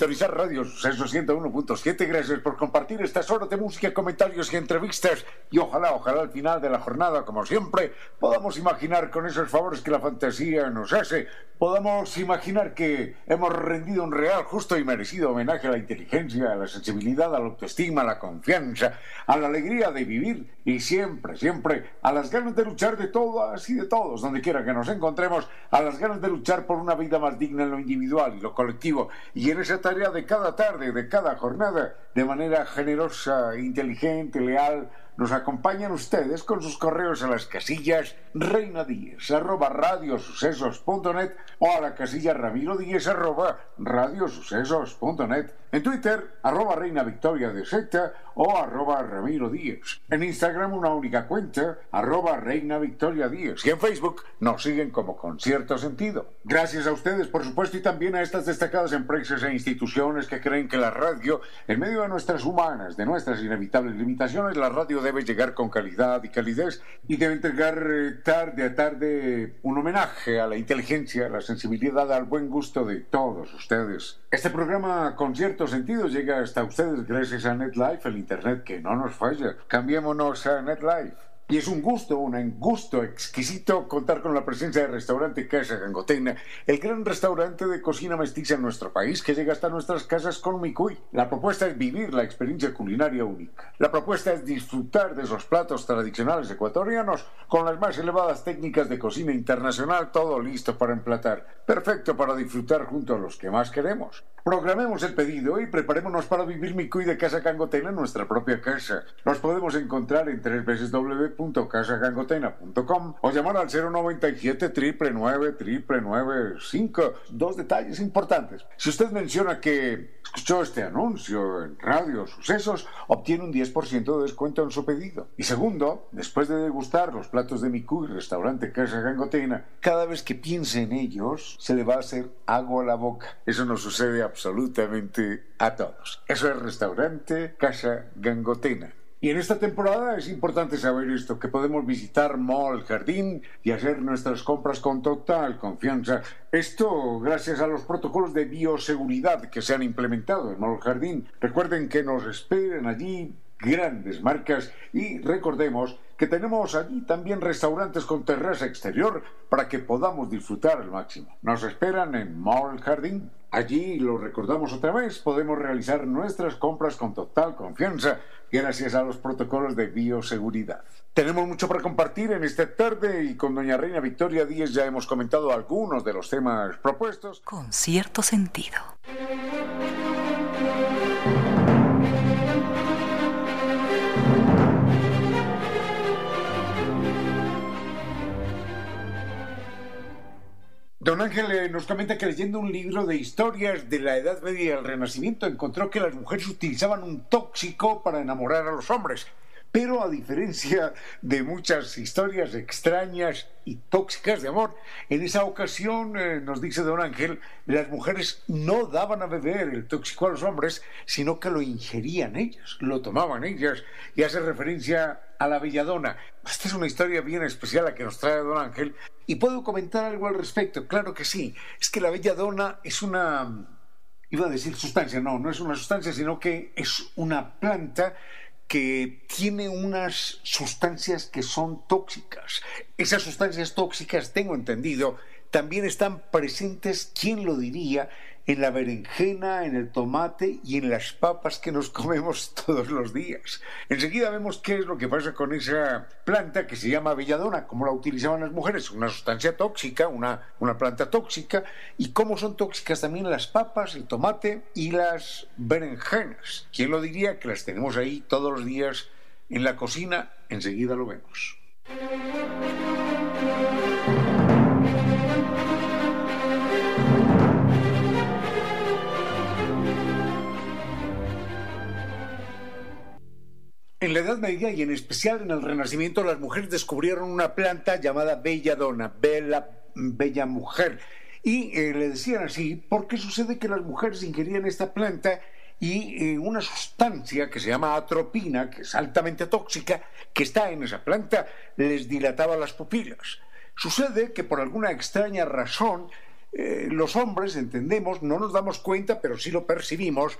Sintonizar Radio Suceso 101.7, gracias por compartir estas horas de música, comentarios y entrevistas. Y ojalá, ojalá al final de la jornada, como siempre, podamos imaginar con esos favores que la fantasía nos hace, podamos imaginar que hemos rendido un real, justo y merecido homenaje a la inteligencia, a la sensibilidad, a la autoestima, a la confianza, a la alegría de vivir y siempre, siempre a las ganas de luchar de todas y de todos, donde quiera que nos encontremos, a las ganas de luchar por una vida más digna en lo individual y lo colectivo, y en esa de cada tarde, de cada jornada, de manera generosa, inteligente, leal, nos acompañan ustedes con sus correos a las casillas reina arroba radiosucesos.net o a la casilla ramiro arroba radiosucesos.net. En Twitter, arroba reina victoria de secta o arroba ramiro díez. En Instagram una única cuenta, arroba reina victoria díez. Y en Facebook nos siguen como con cierto sentido. Gracias a ustedes, por supuesto, y también a estas destacadas empresas e instituciones que creen que la radio, en medio de nuestras humanas, de nuestras inevitables limitaciones, la radio debe llegar con calidad y calidez y debe entregar eh, tarde a tarde un homenaje a la inteligencia, a la sensibilidad, al buen gusto de todos ustedes. Este programa con cierto sentido llega hasta ustedes gracias a NetLife, el Internet que no nos falla. Cambiémonos a NetLife. Y es un gusto, un gusto exquisito contar con la presencia del restaurante Casa Gangotena, el gran restaurante de cocina mestiza en nuestro país que llega hasta nuestras casas con Micuy. La propuesta es vivir la experiencia culinaria única. La propuesta es disfrutar de esos platos tradicionales ecuatorianos con las más elevadas técnicas de cocina internacional, todo listo para emplatar. Perfecto para disfrutar junto a los que más queremos. Programemos el pedido y preparémonos para vivir Micuy de Casa Gangotena en nuestra propia casa. Nos podemos encontrar en tres veces w www.casagangotena.com o llamar al 097 999 5 Dos detalles importantes. Si usted menciona que escuchó este anuncio en Radio Sucesos, obtiene un 10% de descuento en su pedido. Y segundo, después de degustar los platos de Micuy, restaurante Casa Gangotena, cada vez que piense en ellos, se le va a hacer agua a la boca. Eso no sucede absolutamente a todos. Eso es restaurante Casa Gangotena. Y en esta temporada es importante saber esto, que podemos visitar Mall Jardín y hacer nuestras compras con total confianza. Esto gracias a los protocolos de bioseguridad que se han implementado en Mall Jardín. Recuerden que nos esperan allí grandes marcas y recordemos que tenemos allí también restaurantes con terraza exterior para que podamos disfrutar al máximo. Nos esperan en Mall Jardín. Allí, lo recordamos otra vez, podemos realizar nuestras compras con total confianza gracias a los protocolos de bioseguridad. Tenemos mucho para compartir en esta tarde y con doña Reina Victoria Díez ya hemos comentado algunos de los temas propuestos. Con cierto sentido. Ángel eh, nos comenta que leyendo un libro de historias de la Edad Media y el Renacimiento encontró que las mujeres utilizaban un tóxico para enamorar a los hombres. Pero a diferencia de muchas historias extrañas y tóxicas de amor, en esa ocasión, eh, nos dice don Ángel, las mujeres no daban a beber el tóxico a los hombres, sino que lo ingerían ellas, lo tomaban ellas, y hace referencia a la belladona. Esta es una historia bien especial la que nos trae don Ángel, y puedo comentar algo al respecto, claro que sí. Es que la belladona es una, iba a decir sustancia, no, no es una sustancia, sino que es una planta que tiene unas sustancias que son tóxicas. Esas sustancias tóxicas, tengo entendido, también están presentes, ¿quién lo diría?, en la berenjena, en el tomate y en las papas que nos comemos todos los días. Enseguida vemos qué es lo que pasa con esa planta que se llama belladona, cómo la utilizaban las mujeres, una sustancia tóxica, una, una planta tóxica, y cómo son tóxicas también las papas, el tomate y las berenjenas. ¿Quién lo diría que las tenemos ahí todos los días en la cocina? Enseguida lo vemos. En la Edad Media y en especial en el Renacimiento, las mujeres descubrieron una planta llamada belladona, bella, bella mujer. Y eh, le decían así porque sucede que las mujeres ingerían esta planta y eh, una sustancia que se llama atropina, que es altamente tóxica, que está en esa planta, les dilataba las pupilas. Sucede que por alguna extraña razón eh, los hombres entendemos, no nos damos cuenta, pero sí lo percibimos,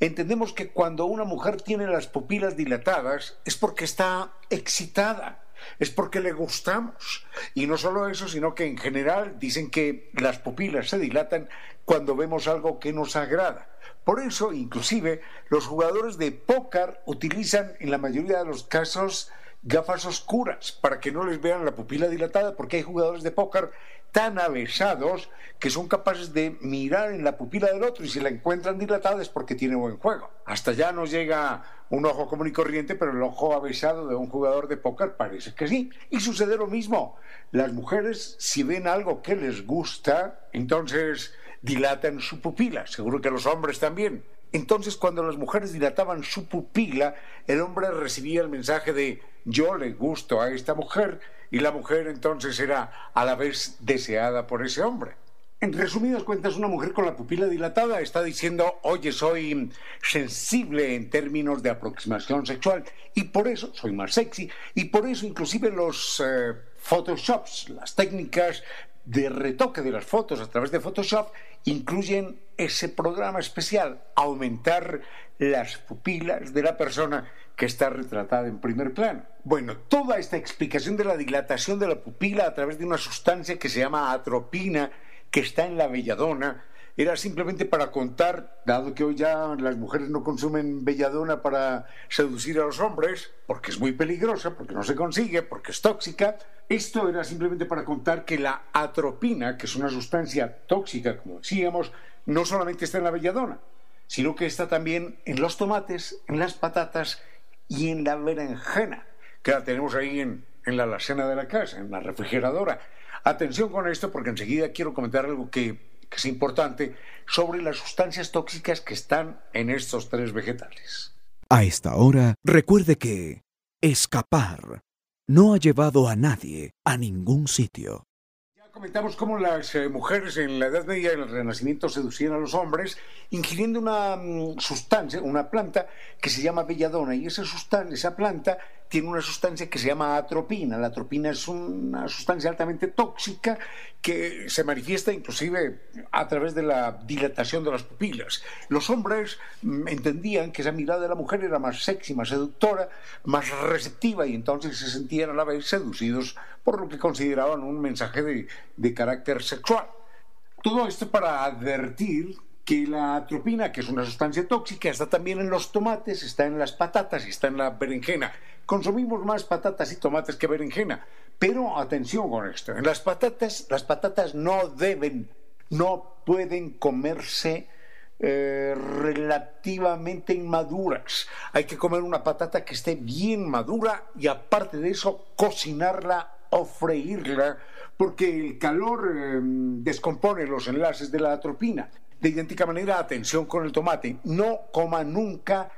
entendemos que cuando una mujer tiene las pupilas dilatadas es porque está excitada, es porque le gustamos. Y no solo eso, sino que en general dicen que las pupilas se dilatan cuando vemos algo que nos agrada. Por eso, inclusive, los jugadores de póker utilizan en la mayoría de los casos gafas oscuras para que no les vean la pupila dilatada, porque hay jugadores de póker tan avesados que son capaces de mirar en la pupila del otro y si la encuentran dilatada es porque tiene buen juego. Hasta ya no llega un ojo común y corriente, pero el ojo avesado de un jugador de póker parece que sí. Y sucede lo mismo. Las mujeres, si ven algo que les gusta, entonces dilatan su pupila. Seguro que los hombres también. Entonces, cuando las mujeres dilataban su pupila, el hombre recibía el mensaje de yo le gusto a esta mujer y la mujer entonces era a la vez deseada por ese hombre. En resumidas cuentas, una mujer con la pupila dilatada está diciendo, oye, soy sensible en términos de aproximación sexual y por eso soy más sexy y por eso inclusive los eh, Photoshops, las técnicas de retoque de las fotos a través de Photoshop incluyen ese programa especial, aumentar las pupilas de la persona que está retratada en primer plano. Bueno, toda esta explicación de la dilatación de la pupila a través de una sustancia que se llama atropina, que está en la belladona, era simplemente para contar, dado que hoy ya las mujeres no consumen belladona para seducir a los hombres, porque es muy peligrosa, porque no se consigue, porque es tóxica, esto era simplemente para contar que la atropina, que es una sustancia tóxica, como decíamos, no solamente está en la belladona, sino que está también en los tomates, en las patatas y en la berenjena, que la tenemos ahí en, la alacena de la casa, en la refrigeradora. Atención con esto porque enseguida quiero comentar algo que, que es importante sobre las sustancias tóxicas que están en estos tres vegetales. A esta hora, recuerde que escapar no ha llevado a nadie a ningún sitio comentamos cómo las eh, mujeres en la Edad Media en el Renacimiento seducían a los hombres ingiriendo una mm, sustancia, una planta que se llama belladona y esa sustancia, esa planta tiene una sustancia que se llama atropina. La atropina es una sustancia altamente tóxica que se manifiesta inclusive a través de la dilatación de las pupilas. Los hombres mm, entendían que esa mirada de la mujer era más sexy, más seductora, más receptiva y entonces se sentían a la vez seducidos por lo que consideraban un mensaje de, de carácter sexual. Todo esto para advertir que la atropina, que es una sustancia tóxica, está también en los tomates, está en las patatas y está en la berenjena. Consumimos más patatas y tomates que berenjena. Pero atención con esto, en las patatas, las patatas no deben, no pueden comerse eh, relativamente inmaduras. Hay que comer una patata que esté bien madura y aparte de eso cocinarla o freírla porque el calor eh, descompone los enlaces de la atropina. De idéntica manera, atención con el tomate. No coma nunca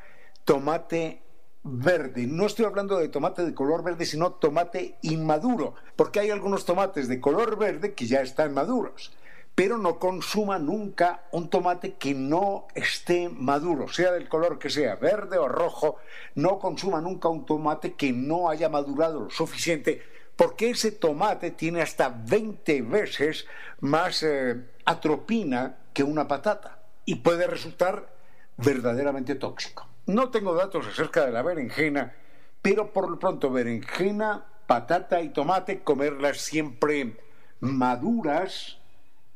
tomate verde. No estoy hablando de tomate de color verde, sino tomate inmaduro, porque hay algunos tomates de color verde que ya están maduros. Pero no consuma nunca un tomate que no esté maduro, sea del color que sea, verde o rojo. No consuma nunca un tomate que no haya madurado lo suficiente, porque ese tomate tiene hasta 20 veces más eh, atropina que una patata y puede resultar verdaderamente tóxico. No tengo datos acerca de la berenjena, pero por lo pronto berenjena, patata y tomate, comerlas siempre maduras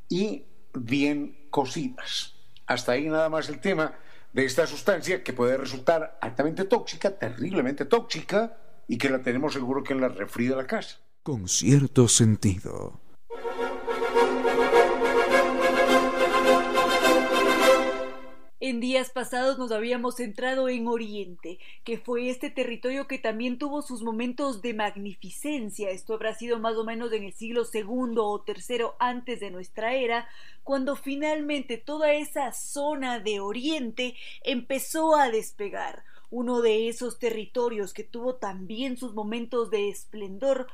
y bien cocidas. Hasta ahí nada más el tema de esta sustancia que puede resultar altamente tóxica, terriblemente tóxica, y que la tenemos seguro que en la refri de la casa. Con cierto sentido. En días pasados nos habíamos centrado en Oriente, que fue este territorio que también tuvo sus momentos de magnificencia. Esto habrá sido más o menos en el siglo segundo o tercero antes de nuestra era, cuando finalmente toda esa zona de Oriente empezó a despegar. Uno de esos territorios que tuvo también sus momentos de esplendor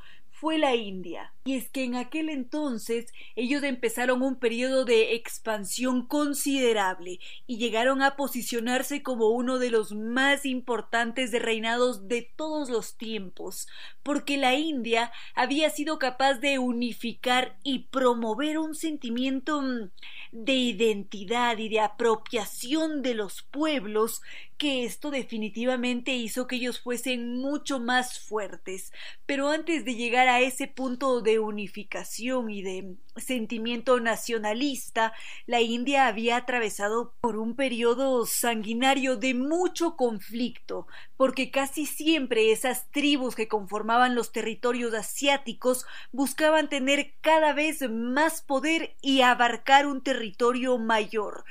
fue la India. Y es que en aquel entonces ellos empezaron un periodo de expansión considerable y llegaron a posicionarse como uno de los más importantes reinados de todos los tiempos, porque la India había sido capaz de unificar y promover un sentimiento mm, de identidad y de apropiación de los pueblos que esto definitivamente hizo que ellos fuesen mucho más fuertes. Pero antes de llegar a ese punto de unificación y de sentimiento nacionalista, la India había atravesado por un periodo sanguinario de mucho conflicto, porque casi siempre esas tribus que conformaban los territorios asiáticos buscaban tener cada vez más poder y abarcar un territorio mayor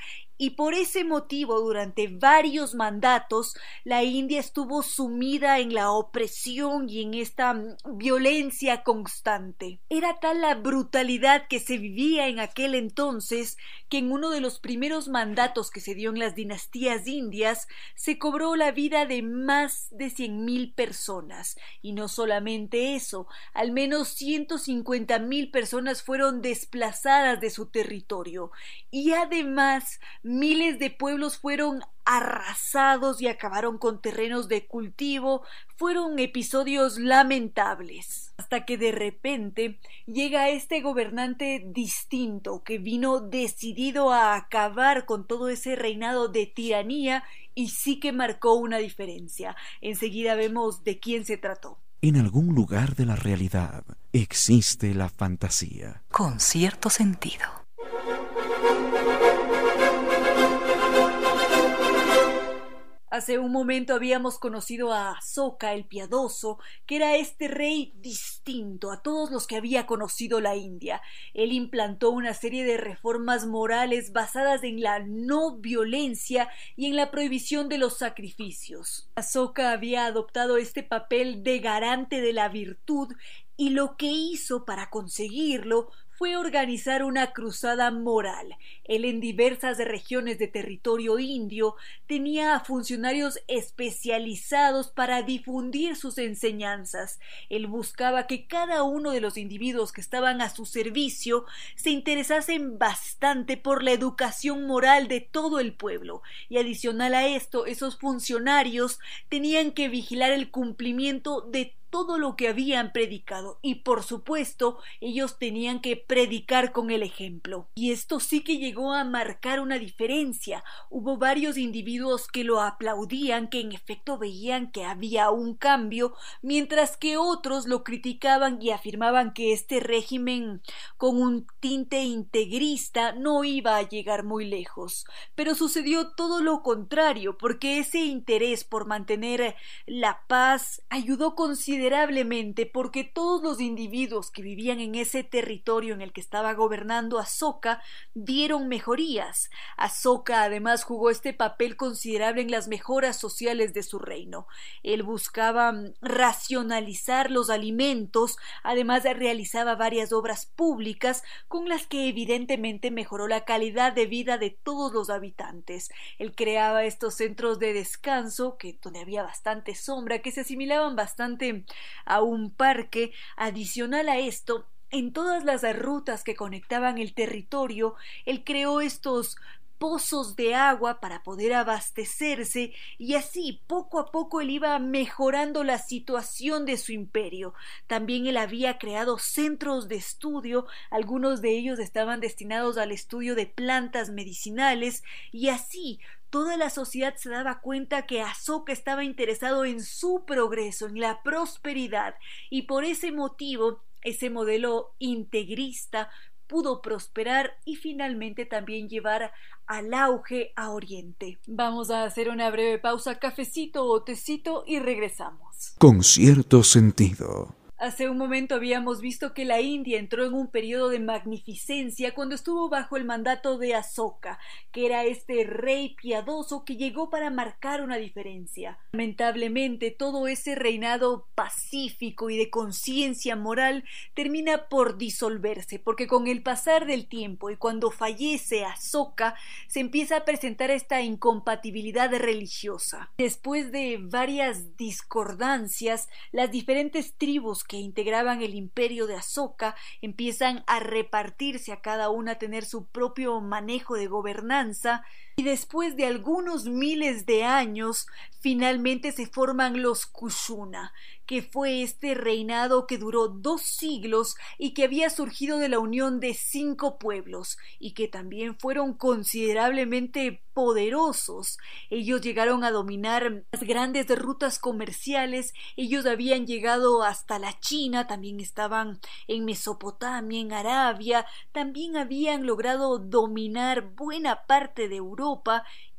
y por ese motivo durante varios mandatos la India estuvo sumida en la opresión y en esta mm, violencia constante. Era tal la brutalidad que se vivía en aquel entonces que en uno de los primeros mandatos que se dio en las dinastías indias se cobró la vida de más de cien mil personas y no solamente eso, al menos ciento cincuenta mil personas fueron desplazadas de su territorio y además miles de pueblos fueron arrasados y acabaron con terrenos de cultivo, fueron episodios lamentables. Hasta que de repente llega este gobernante distinto que vino decidido a acabar con todo ese reinado de tiranía y sí que marcó una diferencia. Enseguida vemos de quién se trató. En algún lugar de la realidad existe la fantasía. Con cierto sentido. Hace un momento habíamos conocido a Asoka el piadoso, que era este rey distinto a todos los que había conocido la India. Él implantó una serie de reformas morales basadas en la no violencia y en la prohibición de los sacrificios. Asoka había adoptado este papel de garante de la virtud y lo que hizo para conseguirlo fue organizar una cruzada moral. Él en diversas regiones de territorio indio tenía funcionarios especializados para difundir sus enseñanzas. Él buscaba que cada uno de los individuos que estaban a su servicio se interesasen bastante por la educación moral de todo el pueblo. Y adicional a esto, esos funcionarios tenían que vigilar el cumplimiento de todo lo que habían predicado y por supuesto ellos tenían que predicar con el ejemplo. Y esto sí que llegó a marcar una diferencia. Hubo varios individuos que lo aplaudían, que en efecto veían que había un cambio, mientras que otros lo criticaban y afirmaban que este régimen con un tinte integrista no iba a llegar muy lejos. Pero sucedió todo lo contrario, porque ese interés por mantener la paz ayudó considerablemente considerablemente porque todos los individuos que vivían en ese territorio en el que estaba gobernando Azoka dieron mejorías. Azoka además jugó este papel considerable en las mejoras sociales de su reino. Él buscaba mm, racionalizar los alimentos, además realizaba varias obras públicas con las que evidentemente mejoró la calidad de vida de todos los habitantes. Él creaba estos centros de descanso que donde había bastante sombra que se asimilaban bastante a un parque. Adicional a esto, en todas las rutas que conectaban el territorio, él creó estos pozos de agua para poder abastecerse y así poco a poco él iba mejorando la situación de su imperio. También él había creado centros de estudio, algunos de ellos estaban destinados al estudio de plantas medicinales y así toda la sociedad se daba cuenta que Azoka estaba interesado en su progreso, en la prosperidad, y por ese motivo ese modelo integrista pudo prosperar y finalmente también llevar al auge a Oriente. Vamos a hacer una breve pausa, cafecito o tecito y regresamos. Con cierto sentido. Hace un momento habíamos visto que la India entró en un periodo de magnificencia cuando estuvo bajo el mandato de Asoka, que era este rey piadoso que llegó para marcar una diferencia. Lamentablemente, todo ese reinado pacífico y de conciencia moral termina por disolverse, porque con el pasar del tiempo y cuando fallece Asoka, se empieza a presentar esta incompatibilidad religiosa. Después de varias discordancias, las diferentes tribus que integraban el imperio de Azoka empiezan a repartirse a cada una a tener su propio manejo de gobernanza y después de algunos miles de años finalmente se forman los Kushuna, que fue este reinado que duró dos siglos y que había surgido de la unión de cinco pueblos y que también fueron considerablemente poderosos. Ellos llegaron a dominar las grandes rutas comerciales, ellos habían llegado hasta la China, también estaban en Mesopotamia, en Arabia, también habían logrado dominar buena parte de Europa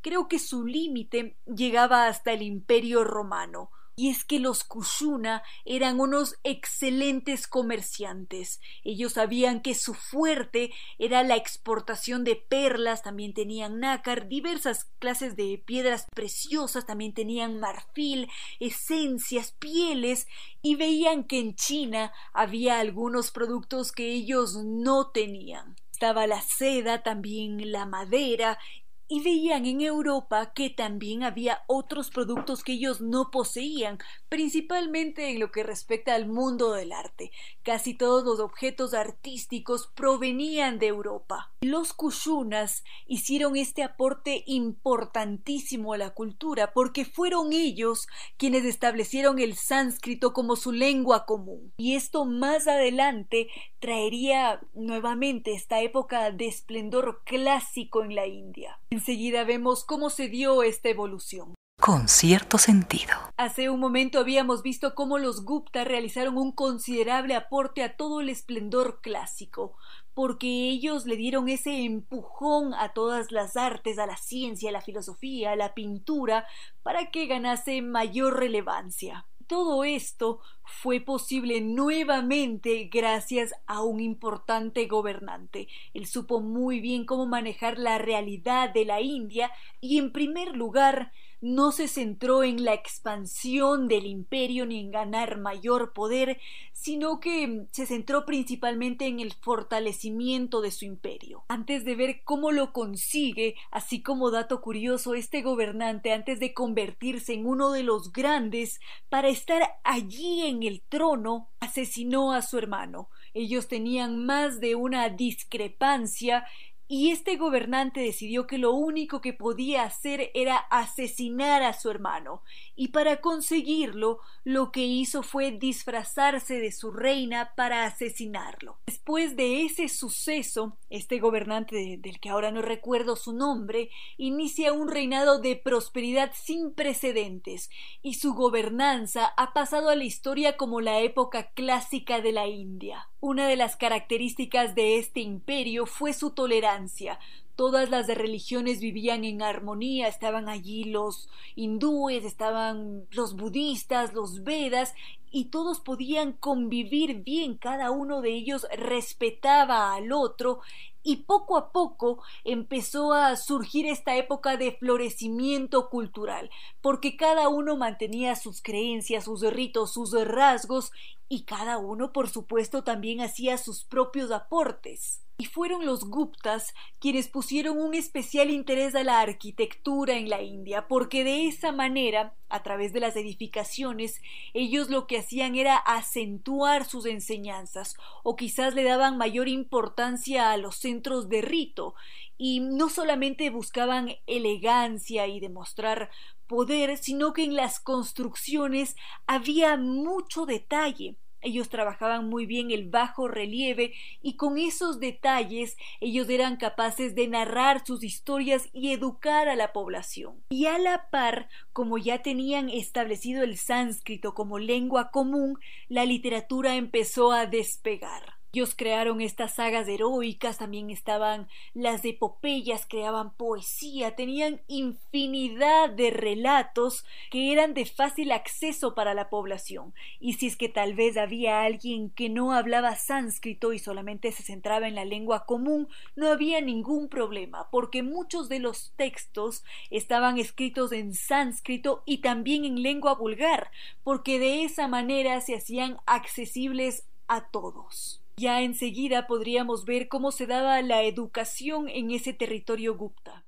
creo que su límite llegaba hasta el imperio romano. Y es que los Kushuna eran unos excelentes comerciantes. Ellos sabían que su fuerte era la exportación de perlas, también tenían nácar, diversas clases de piedras preciosas, también tenían marfil, esencias, pieles, y veían que en China había algunos productos que ellos no tenían. Estaba la seda, también la madera y veían en Europa que también había otros productos que ellos no poseían, principalmente en lo que respecta al mundo del arte. Casi todos los objetos artísticos provenían de Europa. Los Kushunas hicieron este aporte importantísimo a la cultura porque fueron ellos quienes establecieron el sánscrito como su lengua común. Y esto más adelante traería nuevamente esta época de esplendor clásico en la India. Enseguida vemos cómo se dio esta evolución con cierto sentido. Hace un momento habíamos visto cómo los Gupta realizaron un considerable aporte a todo el esplendor clásico, porque ellos le dieron ese empujón a todas las artes, a la ciencia, a la filosofía, a la pintura, para que ganase mayor relevancia. Todo esto fue posible nuevamente gracias a un importante gobernante. Él supo muy bien cómo manejar la realidad de la India y en primer lugar no se centró en la expansión del imperio ni en ganar mayor poder, sino que se centró principalmente en el fortalecimiento de su imperio. Antes de ver cómo lo consigue, así como dato curioso, este gobernante, antes de convertirse en uno de los grandes, para estar allí en el trono, asesinó a su hermano. Ellos tenían más de una discrepancia y este gobernante decidió que lo único que podía hacer era asesinar a su hermano, y para conseguirlo lo que hizo fue disfrazarse de su reina para asesinarlo. Después de ese suceso, este gobernante del que ahora no recuerdo su nombre, inicia un reinado de prosperidad sin precedentes, y su gobernanza ha pasado a la historia como la época clásica de la India. Una de las características de este imperio fue su tolerancia. Todas las religiones vivían en armonía, estaban allí los hindúes, estaban los budistas, los vedas, y todos podían convivir bien, cada uno de ellos respetaba al otro y poco a poco empezó a surgir esta época de florecimiento cultural, porque cada uno mantenía sus creencias, sus ritos, sus rasgos, y cada uno, por supuesto, también hacía sus propios aportes y fueron los Guptas quienes pusieron un especial interés a la arquitectura en la India, porque de esa manera, a través de las edificaciones, ellos lo que hacían era acentuar sus enseñanzas, o quizás le daban mayor importancia a los centros de rito, y no solamente buscaban elegancia y demostrar poder, sino que en las construcciones había mucho detalle, ellos trabajaban muy bien el bajo relieve y con esos detalles ellos eran capaces de narrar sus historias y educar a la población. Y a la par, como ya tenían establecido el sánscrito como lengua común, la literatura empezó a despegar. Ellos crearon estas sagas heroicas, también estaban las epopeyas, creaban poesía, tenían infinidad de relatos que eran de fácil acceso para la población. Y si es que tal vez había alguien que no hablaba sánscrito y solamente se centraba en la lengua común, no había ningún problema, porque muchos de los textos estaban escritos en sánscrito y también en lengua vulgar, porque de esa manera se hacían accesibles a todos. Ya enseguida podríamos ver cómo se daba la educación en ese territorio Gupta.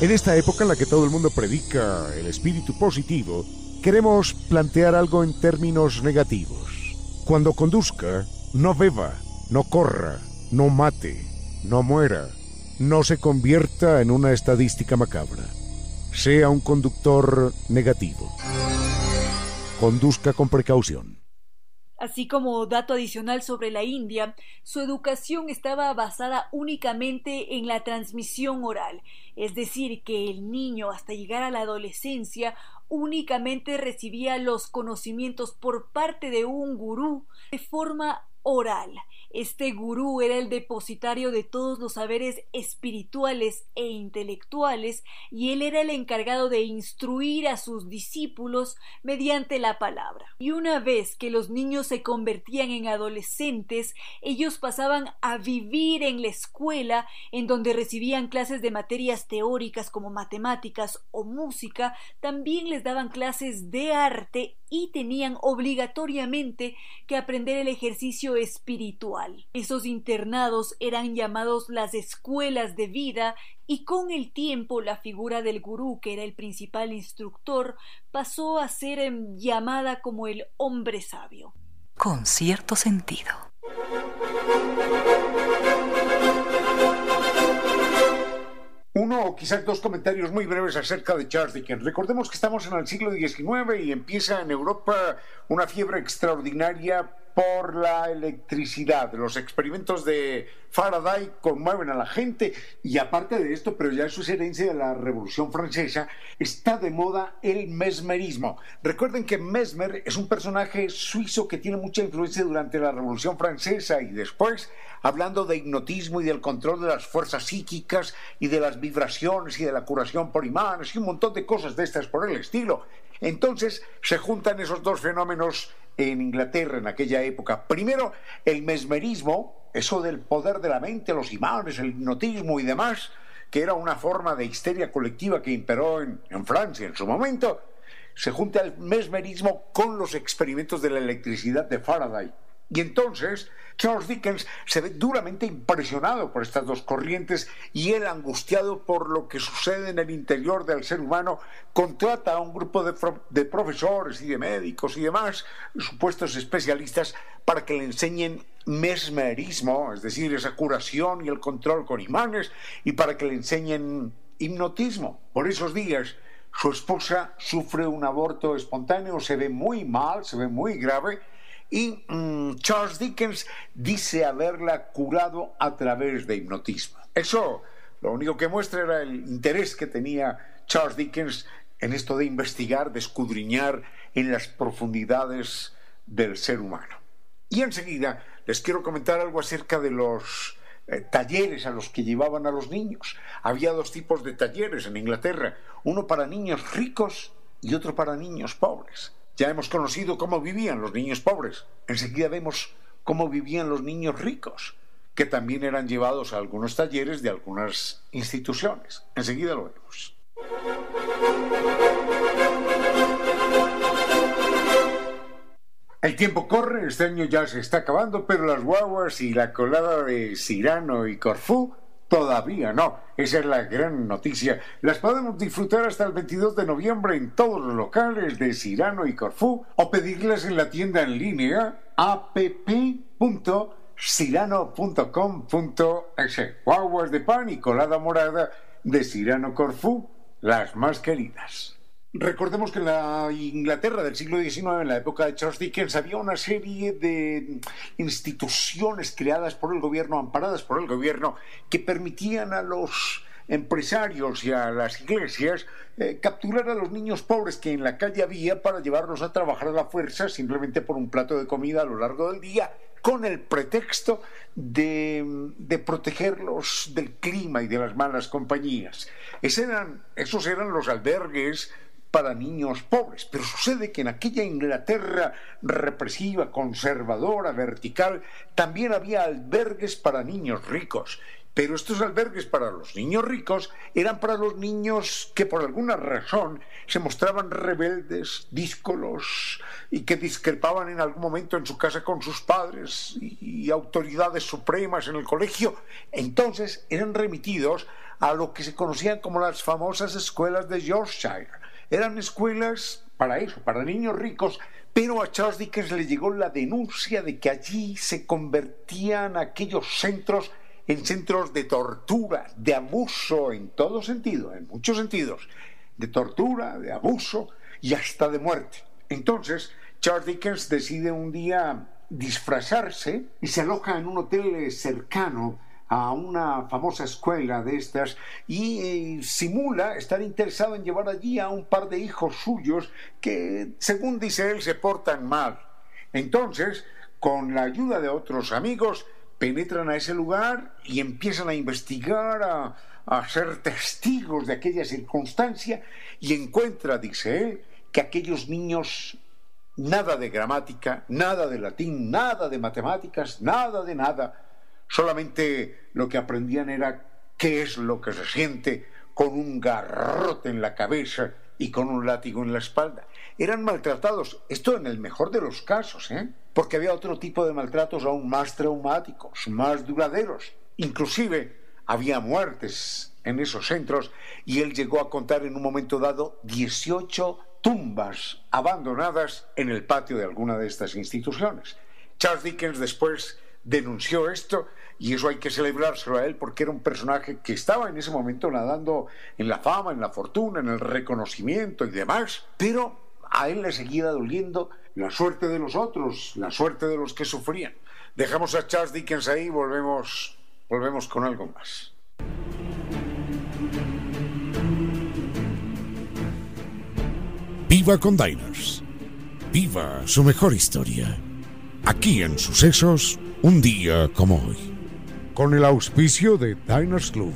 En esta época en la que todo el mundo predica el espíritu positivo, queremos plantear algo en términos negativos. Cuando conduzca, no beba, no corra, no mate, no muera, no se convierta en una estadística macabra. Sea un conductor negativo. Conduzca con precaución. Así como dato adicional sobre la India, su educación estaba basada únicamente en la transmisión oral, es decir, que el niño hasta llegar a la adolescencia únicamente recibía los conocimientos por parte de un gurú de forma oral, este gurú era el depositario de todos los saberes espirituales e intelectuales y él era el encargado de instruir a sus discípulos mediante la palabra. Y una vez que los niños se convertían en adolescentes, ellos pasaban a vivir en la escuela en donde recibían clases de materias teóricas como matemáticas o música, también les daban clases de arte y tenían obligatoriamente que aprender el ejercicio espiritual. Esos internados eran llamados las escuelas de vida y con el tiempo la figura del gurú, que era el principal instructor, pasó a ser em, llamada como el hombre sabio. Con cierto sentido. Uno o quizás dos comentarios muy breves acerca de Charles Dickens. Recordemos que estamos en el siglo XIX y empieza en Europa una fiebre extraordinaria por la electricidad. Los experimentos de Faraday conmueven a la gente y aparte de esto, pero ya eso es herencia de la Revolución Francesa, está de moda el mesmerismo. Recuerden que Mesmer es un personaje suizo que tiene mucha influencia durante la Revolución Francesa y después, hablando de hipnotismo y del control de las fuerzas psíquicas y de las vibraciones y de la curación por imanes y un montón de cosas de estas por el estilo. Entonces se juntan esos dos fenómenos en Inglaterra en aquella época. Primero, el mesmerismo, eso del poder de la mente, los imanes, el hipnotismo y demás, que era una forma de histeria colectiva que imperó en, Francia en su momento, se junta el mesmerismo con los experimentos de la electricidad de Faraday. Y entonces Charles Dickens se ve duramente impresionado por estas dos corrientes y él, angustiado por lo que sucede en el interior del ser humano, contrata a un grupo de, profesores y de médicos y demás, supuestos especialistas, para que le enseñen mesmerismo, es decir, esa curación y el control con imanes, y para que le enseñen hipnotismo. Por esos días, su esposa sufre un aborto espontáneo, se ve muy mal, se ve muy grave, y mm, Charles Dickens dice haberla curado a través de hipnotismo. Eso lo único que muestra era el interés que tenía Charles Dickens en esto de investigar, de escudriñar en las profundidades del ser humano. Y enseguida les quiero comentar algo acerca de los eh, talleres a los que llevaban a los niños. Había dos tipos de talleres en Inglaterra, uno para niños ricos y otro para niños pobres. Ya hemos conocido cómo vivían los niños pobres. Enseguida vemos cómo vivían los niños ricos, que también eran llevados a algunos talleres de algunas instituciones. Enseguida lo vemos. El tiempo corre, este año ya se está acabando, pero las guaguas y la colada de Cirano y Corfú Todavía no. Esa es la gran noticia. Las podemos disfrutar hasta el 22 de noviembre en todos los locales de Cirano y Corfú o pedirlas en la tienda en línea app.cirano.com.es. Guaguas de pan y colada morada de Cirano Corfú, las más queridas. Recordemos que en la Inglaterra del siglo XIX, en la época de Charles Dickens, había una serie de instituciones creadas por el gobierno, amparadas por el gobierno, que permitían a los empresarios y a las iglesias eh, capturar a los niños pobres que en la calle había para llevarlos a trabajar a la fuerza simplemente por un plato de comida a lo largo del día con el pretexto de, de protegerlos del clima y de las malas compañías. eran, esos eran los albergues para niños pobres. Pero sucede que en aquella Inglaterra represiva, conservadora, vertical, también había albergues para niños ricos. Pero estos albergues para los niños ricos eran para los niños que por alguna razón se mostraban rebeldes, díscolos y que discrepaban en algún momento en su casa con sus padres y, autoridades supremas en el colegio. Entonces eran remitidos a lo que se conocían como las famosas escuelas de Yorkshire eran escuelas para eso, para niños ricos, pero a Charles Dickens le llegó la denuncia de que allí se convertían aquellos centros en centros de tortura, de abuso en todo sentido, en muchos sentidos, de tortura, de abuso y hasta de muerte. Entonces, Charles Dickens decide un día disfrazarse y se aloja en un hotel cercano a una famosa escuela de estas y eh, simula estar interesado en llevar allí a un par de hijos suyos que, según dice él, se portan mal. Entonces, con la ayuda de otros amigos, penetran a ese lugar y empiezan a investigar, a, a ser testigos de aquella circunstancia y encuentra, dice él, que aquellos niños nada de gramática, nada de latín, nada de matemáticas, nada de nada, Solamente lo que aprendían era qué es lo que se siente con un garrote en la cabeza y con un látigo en la espalda. Eran maltratados, esto en el mejor de los casos, ¿eh? porque había otro tipo de maltratos aún más traumáticos, más duraderos. Inclusive había muertes en esos centros y él llegó a contar en un momento dado 18 tumbas abandonadas en el patio de alguna de estas instituciones. Charles Dickens después denunció esto y eso hay que celebrárselo a él porque era un personaje que estaba en ese momento nadando en la fama, en la fortuna, en el reconocimiento y demás, pero a él le seguía doliendo la suerte de los otros, la suerte de los que sufrían. Dejamos a Charles Dickens ahí y volvemos, volvemos con algo más. Viva con Diners. Viva su mejor historia. Aquí en Sucesos un día como hoy. Con el auspicio de Diners Club,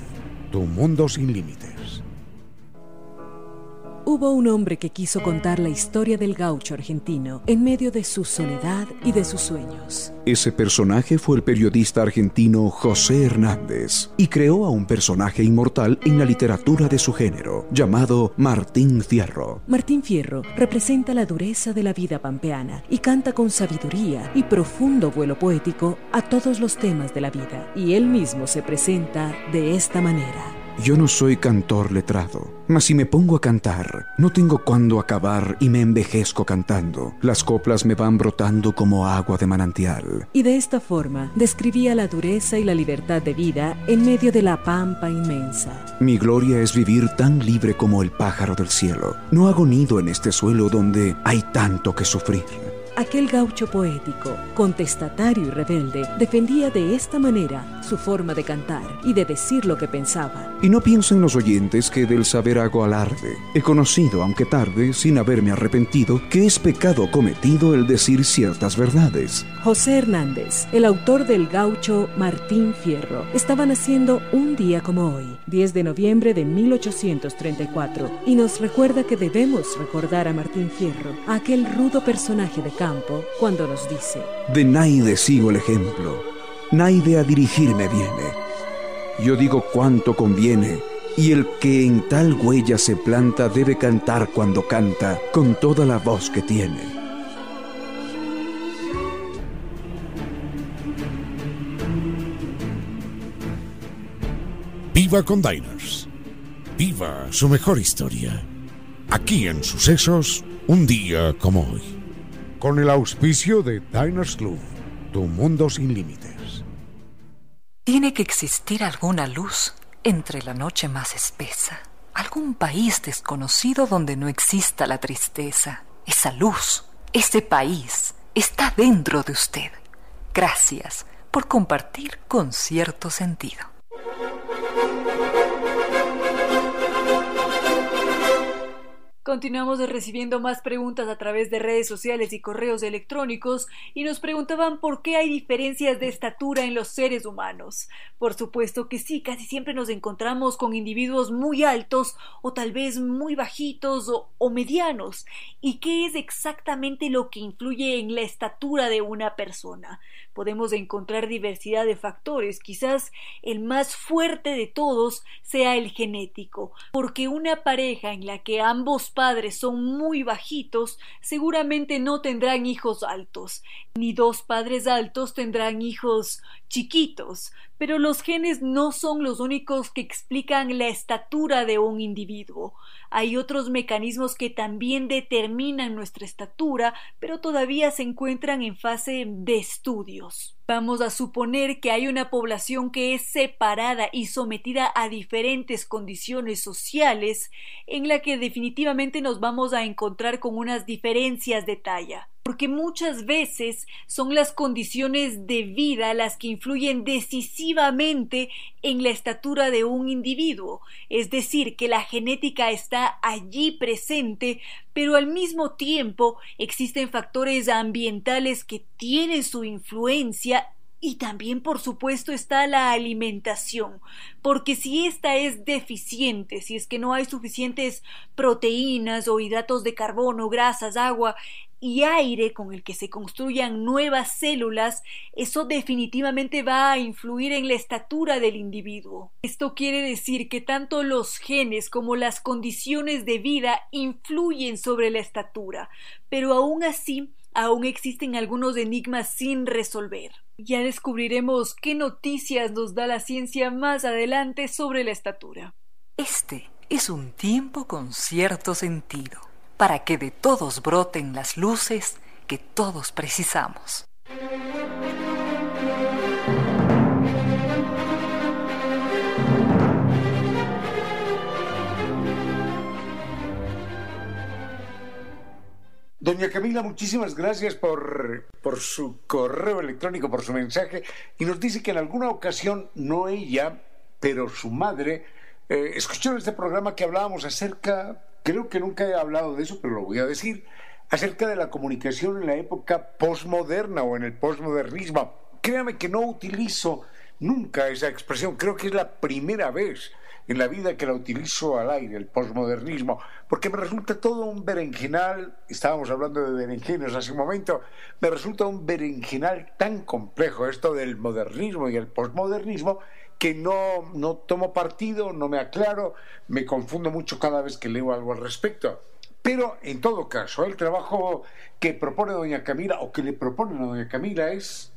tu mundo sin límites. Hubo un hombre que quiso contar la historia del gaucho argentino en medio de su soledad y de sus sueños. Ese personaje fue el periodista argentino José Hernández y creó a un personaje inmortal en la literatura de su género, llamado Martín Fierro. Martín Fierro representa la dureza de la vida pampeana y canta con sabiduría y profundo vuelo poético a todos los temas de la vida. Y él mismo se presenta de esta manera. Yo no soy cantor letrado, mas si me pongo a cantar, no tengo cuándo acabar y me envejezco cantando. Las coplas me van brotando como agua de manantial. Y de esta forma describía la dureza y la libertad de vida en medio de la pampa inmensa. Mi gloria es vivir tan libre como el pájaro del cielo. No hago nido en este suelo donde hay tanto que sufrir. Aquel gaucho poético, contestatario y rebelde, defendía de esta manera su forma de cantar y de decir lo que pensaba. Y no piensen los oyentes que del saber hago alarde. He conocido, aunque tarde, sin haberme arrepentido, que es pecado cometido el decir ciertas verdades. José Hernández, el autor del gaucho Martín Fierro, estaba naciendo un día como hoy, 10 de noviembre de 1834, y nos recuerda que debemos recordar a Martín Fierro, aquel rudo personaje de campo cuando nos dice, De Naide sigo el ejemplo, Naide a dirigirme viene. Yo digo cuánto conviene, y el que en tal huella se planta debe cantar cuando canta, con toda la voz que tiene. Viva con Diners. Viva su mejor historia. Aquí en Sucesos, un día como hoy con el auspicio de Diners Club, tu mundo sin límites. Tiene que existir alguna luz entre la noche más espesa algún país desconocido donde no exista la tristeza. Esa luz, ese país, está dentro de usted. Gracias por compartir con cierto sentido. Continuamos recibiendo más preguntas a través de redes sociales y correos electrónicos y nos preguntaban por qué hay diferencias de estatura en los seres humanos. Por supuesto que sí, casi siempre nos encontramos con individuos muy altos o tal vez muy bajitos o, o medianos. ¿Y qué es exactamente lo que influye en la estatura de una persona? Podemos encontrar diversidad de factores, quizás el más fuerte de todos sea el genético, porque una pareja en la que ambos padres son muy bajitos, seguramente no tendrán hijos altos, ni dos padres altos tendrán hijos chiquitos, pero los genes no son los únicos que explican la estatura de un individuo. Hay otros mecanismos que también determinan nuestra estatura, pero todavía se encuentran en fase de estudios. Vamos a suponer que hay una población que es separada y sometida a diferentes condiciones sociales, en la que definitivamente nos vamos a encontrar con unas diferencias de talla porque muchas veces son las condiciones de vida las que influyen decisivamente en la estatura de un individuo, es decir, que la genética está allí presente, pero al mismo tiempo existen factores ambientales que tienen su influencia y también, por supuesto, está la alimentación, porque si ésta es deficiente, si es que no hay suficientes proteínas o hidratos de carbono, grasas, agua, y aire con el que se construyan nuevas células, eso definitivamente va a influir en la estatura del individuo. Esto quiere decir que tanto los genes como las condiciones de vida influyen sobre la estatura, pero aún así aún existen algunos enigmas sin resolver. Ya descubriremos qué noticias nos da la ciencia más adelante sobre la estatura. Este es un tiempo con cierto sentido para que de todos broten las luces que todos precisamos. Doña Camila, muchísimas gracias por, por, su correo electrónico, por su mensaje, y nos dice que en alguna ocasión, no ella, pero su madre, eh, escuchó este programa que hablábamos acerca creo que nunca he hablado de eso, pero lo voy a decir, acerca de la comunicación en la época postmoderna o en el postmodernismo. Créame que no utilizo nunca esa expresión, creo que es la primera vez en la vida que la utilizo al aire, el postmodernismo, porque me resulta todo un berenjenal, estábamos hablando de berenjenas hace un momento, me resulta un berenjenal tan complejo esto del modernismo y el postmodernismo, que no, no tomo partido, no me aclaro, me confundo mucho cada vez que leo algo al respecto. Pero en todo caso, el trabajo que propone doña Camila o que le propone a doña Camila es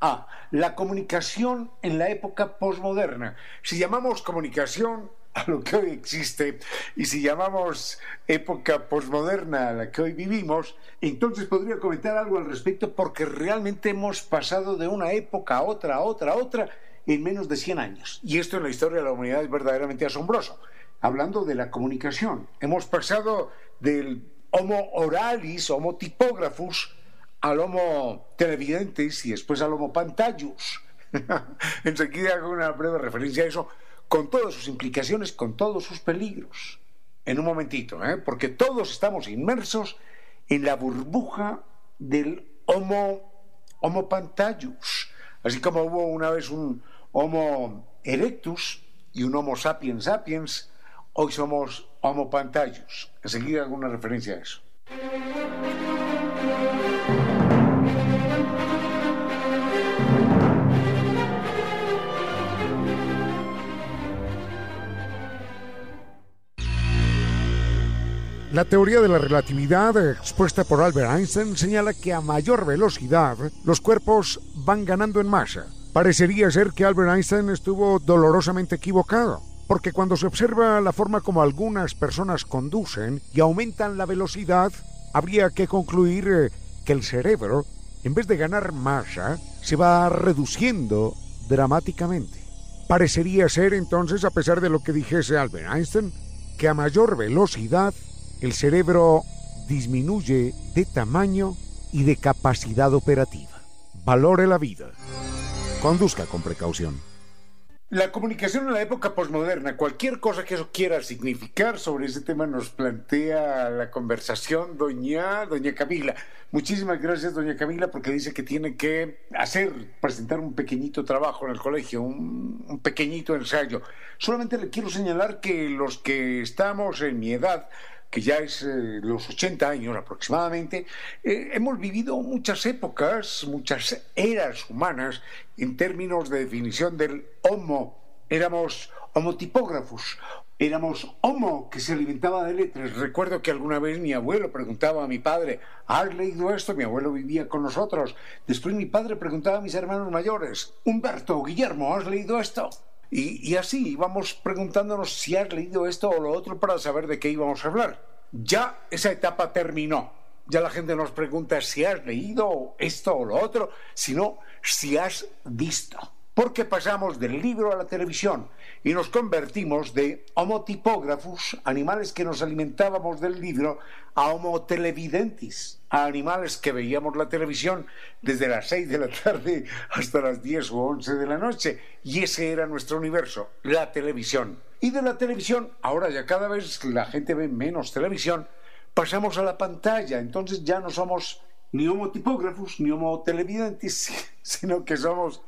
Ah, la comunicación en la época posmoderna. Si llamamos comunicación a lo que hoy existe y si llamamos época posmoderna a la que hoy vivimos, entonces podría comentar algo al respecto porque realmente hemos pasado de una época a otra, a otra, a otra en menos de 100 años. Y esto en la historia de la humanidad es verdaderamente asombroso. Hablando de la comunicación, hemos pasado del Homo oralis, Homo tipógrafus, al Homo televidentes y después al Homo pantallus. Enseguida hago una breve referencia a eso, con todas sus implicaciones, con todos sus peligros. En un momentito, ¿eh? porque todos estamos inmersos en la burbuja del Homo, homo pantallus. Así como hubo una vez un, Homo erectus y un Homo sapiens sapiens, hoy somos Homo pantallus. Enseguida alguna referencia a eso. La teoría de la relatividad expuesta por Albert Einstein señala que a mayor velocidad los cuerpos van ganando en masa Parecería ser que Albert Einstein estuvo dolorosamente equivocado, porque cuando se observa la forma como algunas personas conducen y aumentan la velocidad, habría que concluir eh, que el cerebro, en vez de ganar masa, se va reduciendo dramáticamente. Parecería ser entonces, a pesar de lo que dijese Albert Einstein, que a mayor velocidad el cerebro disminuye de tamaño y de capacidad operativa. Valore la vida. Conduzca con precaución. La comunicación en la época posmoderna, cualquier cosa que eso quiera significar sobre ese tema nos plantea la conversación doña, doña Camila. Muchísimas gracias, doña Camila, porque dice que tiene que hacer, presentar un pequeñito trabajo en el colegio, un, un pequeñito ensayo. Solamente le quiero señalar que los que estamos en mi edad, que ya es eh, los 80 años aproximadamente, eh, hemos vivido muchas épocas, muchas eras humanas en términos de definición del homo. Éramos homotipógrafos, éramos homo que se alimentaba de letras. Recuerdo que alguna vez mi abuelo preguntaba a mi padre, ¿has leído esto? Mi abuelo vivía con nosotros. Después mi padre preguntaba a mis hermanos mayores, Humberto, Guillermo, ¿has leído esto? Y, así íbamos preguntándonos si has leído esto o lo otro para saber de qué íbamos a hablar. Ya esa etapa terminó. Ya la gente nos pregunta si has leído esto o lo otro, sino si has visto porque pasamos del libro a la televisión y nos convertimos de homotipógrafos, animales que nos alimentábamos del libro, a homotelevidentes, a animales que veíamos la televisión desde las 6 de la tarde hasta las 10 o 11 de la noche. Y ese era nuestro universo, la televisión. Y de la televisión, ahora ya cada vez la gente ve menos televisión, pasamos a la pantalla, entonces ya no somos ni homotipógrafos ni homotelevidentes, sino que somos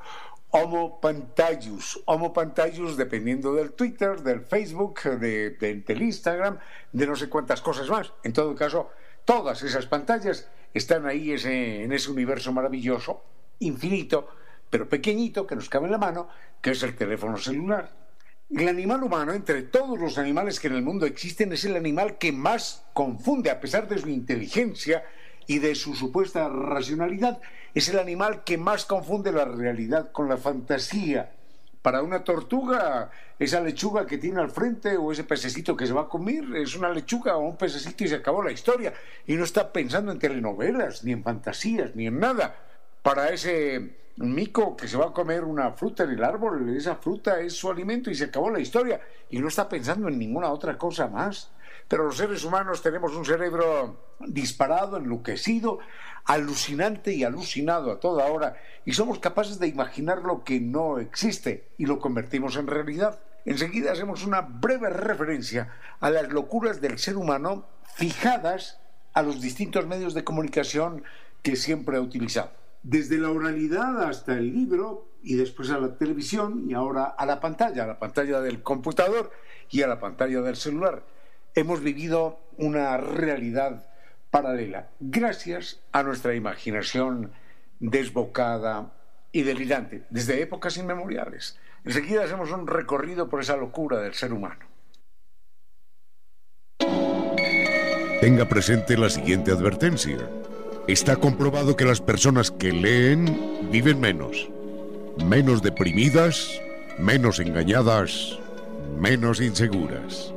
Homo Pantallus. Homo Pantallus dependiendo del Twitter, del Facebook, de, del Instagram, de no sé cuántas cosas más. En todo caso, todas esas pantallas están ahí en ese universo maravilloso, infinito, pero pequeñito, que nos cabe en la mano, que es el teléfono celular. El animal humano, entre todos los animales que en el mundo existen, es el animal que más confunde, a pesar de su inteligencia, y de su supuesta racionalidad, es el animal que más confunde la realidad con la fantasía. Para una tortuga, esa lechuga que tiene al frente o ese pececito que se va a comer es una lechuga o un pececito y se acabó la historia. Y no está pensando en telenovelas, ni en fantasías, ni en nada. Para ese mico que se va a comer una fruta en el árbol, esa fruta es su alimento y se acabó la historia. Y no está pensando en ninguna otra cosa más. Pero los seres humanos tenemos un cerebro disparado, enloquecido, alucinante y alucinado a toda hora, y somos capaces de imaginar lo que no existe y lo convertimos en realidad. Enseguida hacemos una breve referencia a las locuras del ser humano fijadas a los distintos medios de comunicación que siempre ha utilizado. Desde la oralidad hasta el libro y después a la televisión y ahora a la pantalla, a la pantalla del computador y a la pantalla del celular hemos vivido una realidad paralela, gracias a nuestra imaginación desbocada y delirante, desde épocas inmemoriales. Enseguida hacemos un recorrido por esa locura del ser humano. Tenga presente la siguiente advertencia. Está comprobado que las personas que leen viven menos, menos deprimidas, menos engañadas, menos inseguras.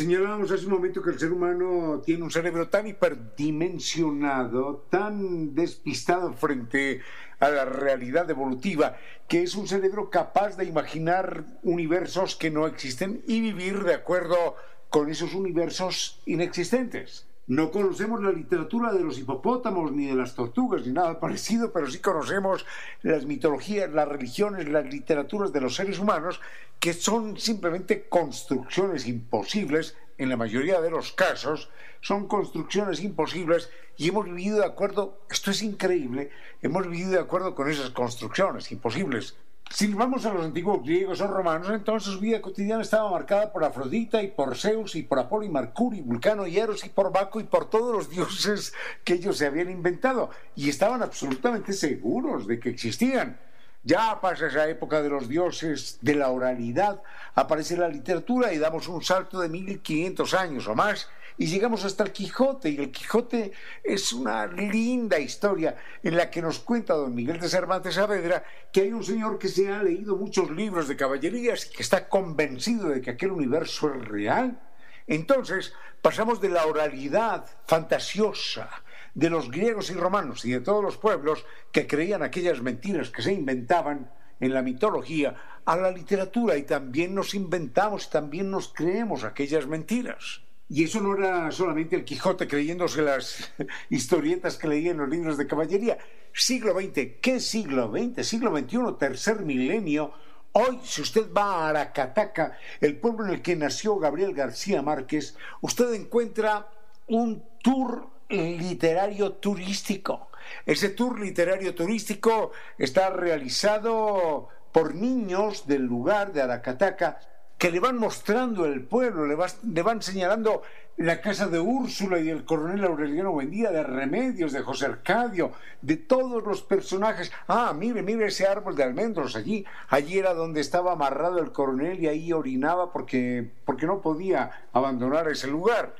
Señalábamos hace un momento que el ser humano tiene un cerebro tan hiperdimensionado, tan despistado frente a la realidad evolutiva, que es un cerebro capaz de imaginar universos que no existen y vivir de acuerdo con esos universos inexistentes. No conocemos la literatura de los hipopótamos ni de las tortugas ni nada parecido, pero sí conocemos las mitologías, las religiones, las literaturas de los seres humanos, que son simplemente construcciones imposibles, en la mayoría de los casos, son construcciones imposibles y hemos vivido de acuerdo, esto es increíble, hemos vivido de acuerdo con esas construcciones imposibles. Si vamos a los antiguos griegos o romanos, entonces su vida cotidiana estaba marcada por Afrodita y por Zeus y por Apolo y Mercurio Vulcano y Eros y por Baco y por todos los dioses que ellos se habían inventado. Y estaban absolutamente seguros de que existían. Ya pasa esa época de los dioses, de la oralidad, aparece la literatura y damos un salto de 1500 años o más y llegamos hasta el Quijote. Y el Quijote es una linda historia en la que nos cuenta don Miguel de Cervantes Saavedra que hay un señor que se ha leído muchos libros de caballerías y que está convencido de que aquel universo es real. Entonces pasamos de la oralidad fantasiosa, de los griegos y romanos y de todos los pueblos que creían aquellas mentiras que se inventaban en la mitología a la literatura y también nos inventamos, también nos creemos aquellas mentiras. Y eso no era solamente el Quijote creyéndose las historietas que leía en los libros de caballería. Siglo XX, ¿qué siglo XX? Siglo XXI, tercer milenio. Hoy, si usted va a Aracataca, el pueblo en el que nació Gabriel García Márquez, usted encuentra un tour literario turístico. Ese tour literario turístico está realizado por niños del lugar de Aracataca que le van mostrando el pueblo, le, le, van señalando la casa de Úrsula y el coronel Aureliano Buendía, de Remedios, de José Arcadio, de todos los personajes. Ah, mire, mire ese árbol de almendros allí. Allí era donde estaba amarrado el coronel y ahí orinaba porque, porque no podía abandonar ese lugar.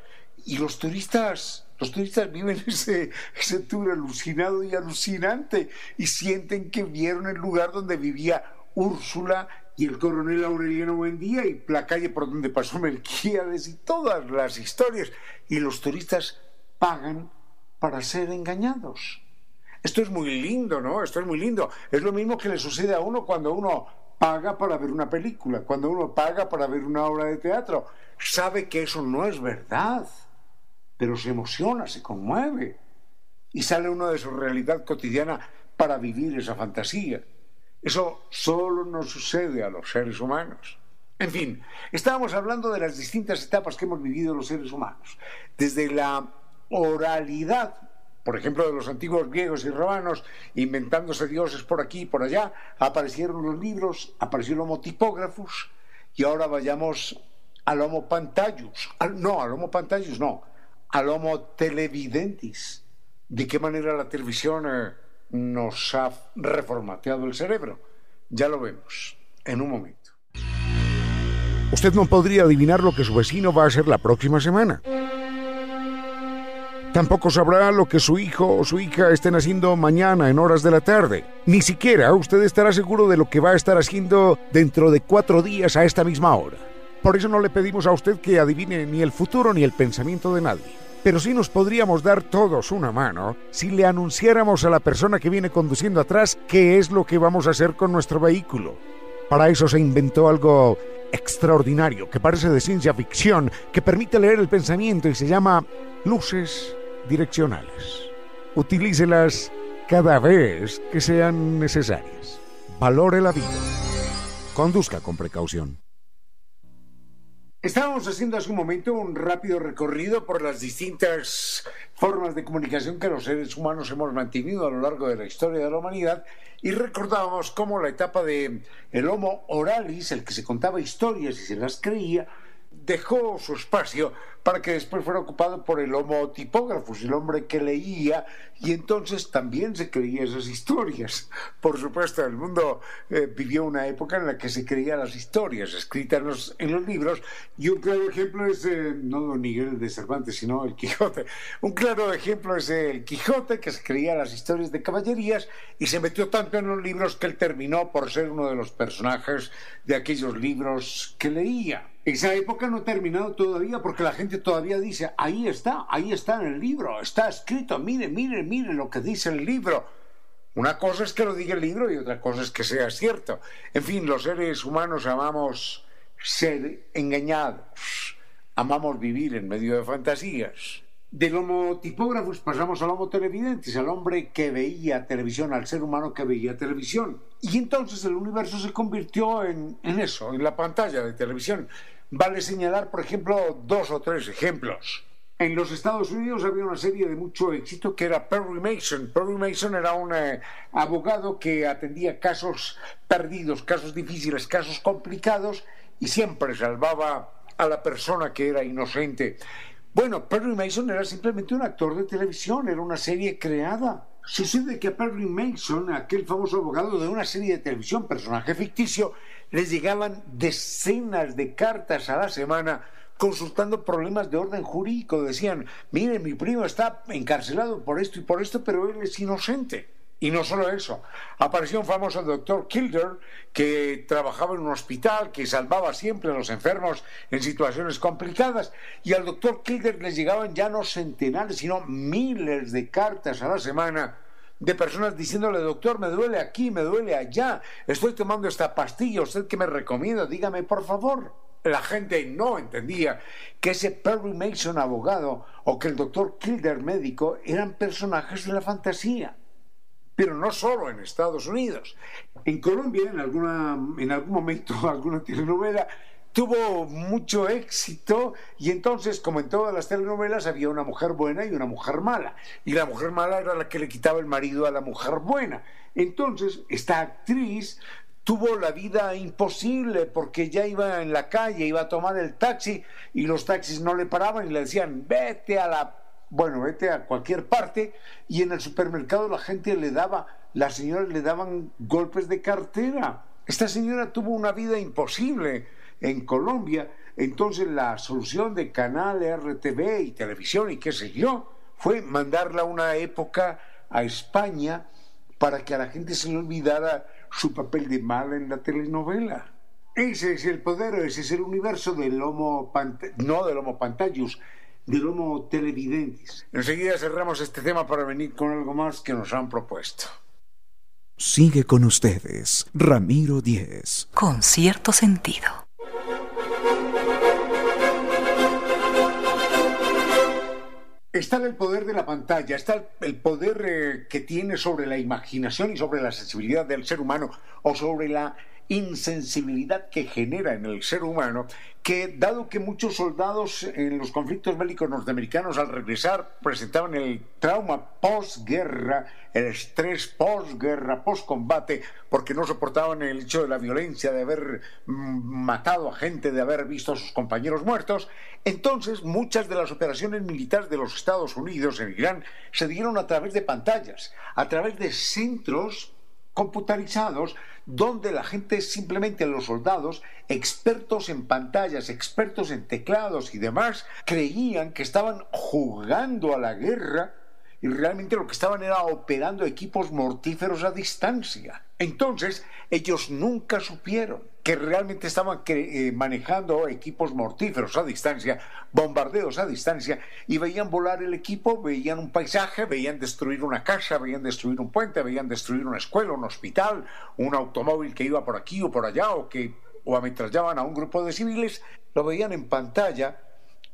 Y los turistas los turistas viven ese, ese tour alucinado y alucinante y sienten que vieron el lugar donde vivía Úrsula y el coronel Aureliano Buendía y la calle por donde pasó Melquíades y todas las historias. Y los turistas pagan para ser engañados. Esto es muy lindo, ¿no? Esto es muy lindo. Es lo mismo que le sucede a uno cuando uno paga para ver una película, cuando uno paga para ver una obra de teatro. Sabe que eso no es verdad pero se emociona, se conmueve y sale uno de su realidad cotidiana para vivir esa fantasía. Eso solo nos sucede a los seres humanos. En fin, estábamos hablando de las distintas etapas que hemos vivido los seres humanos. Desde la oralidad, por ejemplo, de los antiguos griegos y romanos, inventándose dioses por aquí y por allá, aparecieron los libros, apareció el homo tipógrafos, y ahora vayamos al homo pantallus. no, al homo pantallus no, al homo televidentes. ¿De qué manera la televisión eh, nos ha reformateado el cerebro? Ya lo vemos en un momento. Usted no podría adivinar lo que su vecino va a hacer la próxima semana. Tampoco sabrá lo que su hijo o su hija estén haciendo mañana en horas de la tarde. Ni siquiera usted estará seguro de lo que va a estar haciendo dentro de cuatro días a esta misma hora. Por eso no le pedimos a usted que adivine ni el futuro ni el pensamiento de nadie. Pero sí nos podríamos dar todos una mano si le anunciáramos a la persona que viene conduciendo atrás qué es lo que vamos a hacer con nuestro vehículo. Para eso se inventó algo extraordinario, que parece de ciencia ficción, que permite leer el pensamiento y se llama luces direccionales. Utilícelas cada vez que sean necesarias. Valore la vida. Conduzca con precaución. Estábamos haciendo hace un momento un rápido recorrido por las distintas formas de comunicación que los seres humanos hemos mantenido a lo largo de la historia de la humanidad y recordábamos cómo la etapa de el Homo oralis, el que se contaba historias y se las creía, dejó su espacio para que después fuera ocupado por el homo tipógrafos, el hombre que leía, y entonces también se creía esas historias. Por supuesto, el mundo eh, vivió una época en la que se creía las historias escritas en los, libros, y un claro ejemplo es, eh, no Don Miguel de Cervantes, sino el Quijote. Un claro ejemplo es el Quijote, que se creía las historias de caballerías y se metió tanto en los libros que él terminó por ser uno de los personajes de aquellos libros que leía. Esa época no ha terminado todavía porque la gente todavía dice, ahí está, ahí está en el libro, está escrito, mire, mire, mire lo que dice el libro. Una cosa es que lo diga el libro y otra cosa es que sea cierto. En fin, los seres humanos amamos ser engañados, amamos vivir en medio de fantasías. Del homo tipógrafos pasamos al homo televidentes, al hombre que veía televisión, al ser humano que veía televisión. Y entonces el universo se convirtió en, en eso, en la pantalla de televisión. Vale señalar, por ejemplo, dos o tres ejemplos. En los Estados Unidos había una serie de mucho éxito que era Perry Mason. Perry Mason era un eh, abogado que atendía casos perdidos, casos difíciles, casos complicados y siempre salvaba a la persona que era inocente. Bueno, Perry Mason era simplemente un actor de televisión, era una serie creada. Sucede que a Perry Mason, aquel famoso abogado de una serie de televisión, personaje ficticio, les llegaban decenas de cartas a la semana consultando problemas de orden jurídico. Decían, mire, mi primo está encarcelado por esto y por esto, pero él es inocente. Y no solo eso, apareció un famoso doctor Kilder que trabajaba en un hospital, que salvaba siempre a los enfermos en situaciones complicadas, y al doctor Kilder les llegaban ya no centenares, sino miles de cartas a la semana de personas diciéndole, doctor, me duele aquí, me duele allá, estoy tomando esta pastilla, usted que me recomienda, dígame por favor. La gente no entendía que ese Perry Mason abogado o que el doctor Kilder médico eran personajes de la fantasía pero no solo en Estados Unidos. En Colombia, en, alguna, en algún momento, alguna telenovela tuvo mucho éxito y entonces, como en todas las telenovelas, había una mujer buena y una mujer mala. Y la mujer mala era la que le quitaba el marido a la mujer buena. Entonces, esta actriz tuvo la vida imposible porque ya iba en la calle, iba a tomar el taxi y los taxis no le paraban y le decían, vete a la bueno, vete a cualquier parte y en el supermercado la gente le daba, las señoras le daban golpes de cartera. Esta señora tuvo una vida imposible en Colombia, entonces la solución de canal RTV y televisión y qué sé yo fue mandarla una época a España para que a la gente se le olvidara su papel de mala en la telenovela. Ese es el poder, ese es el universo del Homo no del Homo Pantallus, del Homo Televidentes. Enseguida cerramos este tema para venir con algo más que nos han propuesto. Sigue con ustedes, Ramiro Díez. Con cierto sentido. Está el poder de la pantalla, está el poder eh, que tiene sobre la imaginación y sobre la sensibilidad del ser humano o sobre la insensibilidad que genera en el ser humano, que dado que muchos soldados en los conflictos bélicos norteamericanos al regresar presentaban el trauma posguerra, el estrés posguerra, poscombate, porque no soportaban el hecho de la violencia, de haber mm, matado a gente, de haber visto a sus compañeros muertos, entonces muchas de las operaciones militares de los Estados Unidos en Irán se dieron a través de pantallas, a través de centros computarizados donde la gente simplemente los soldados, expertos en pantallas, expertos en teclados y demás, creían que estaban jugando a la guerra y realmente lo que estaban era operando equipos mortíferos a distancia. Entonces, ellos nunca supieron que realmente estaban eh, manejando equipos mortíferos a distancia, bombardeos a distancia, y veían volar el equipo, veían un paisaje, veían destruir una casa, veían destruir un puente, veían destruir una escuela, un hospital, un automóvil que iba por aquí o por allá, o que o ametrallaban a un grupo de civiles, lo veían en pantalla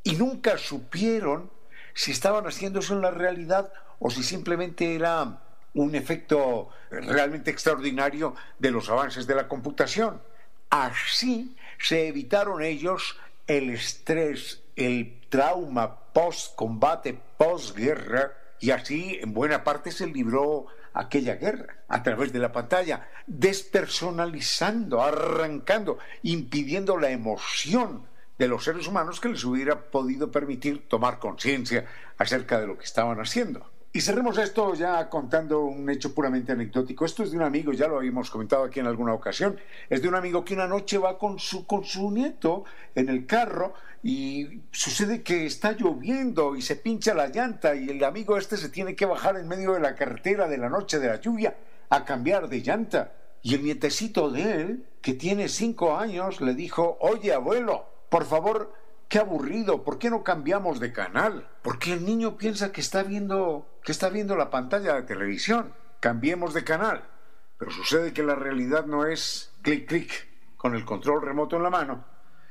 y nunca supieron si estaban haciendo eso en la realidad o si simplemente era un efecto realmente extraordinario de los avances de la computación. Así se evitaron ellos el estrés, el trauma post-combate, post-guerra, y así en buena parte se libró aquella guerra a través de la pantalla, despersonalizando, arrancando, impidiendo la emoción de los seres humanos que les hubiera podido permitir tomar conciencia acerca de lo que estaban haciendo. Y cerremos esto ya contando un hecho puramente anecdótico. Esto es de un amigo, ya lo habíamos comentado aquí en alguna ocasión. Es de un amigo que una noche va con su, con su nieto en el carro y sucede que está lloviendo y se pincha la llanta y el amigo este se tiene que bajar en medio de la carretera de la noche de la lluvia a cambiar de llanta. Y el nietecito de él, que tiene cinco años, le dijo, oye abuelo, por favor, qué aburrido, ¿por qué no cambiamos de canal? Porque el niño piensa que está viendo, que está viendo la pantalla de televisión. Cambiemos de canal. Pero sucede que la realidad no es clic clic con el control remoto en la mano,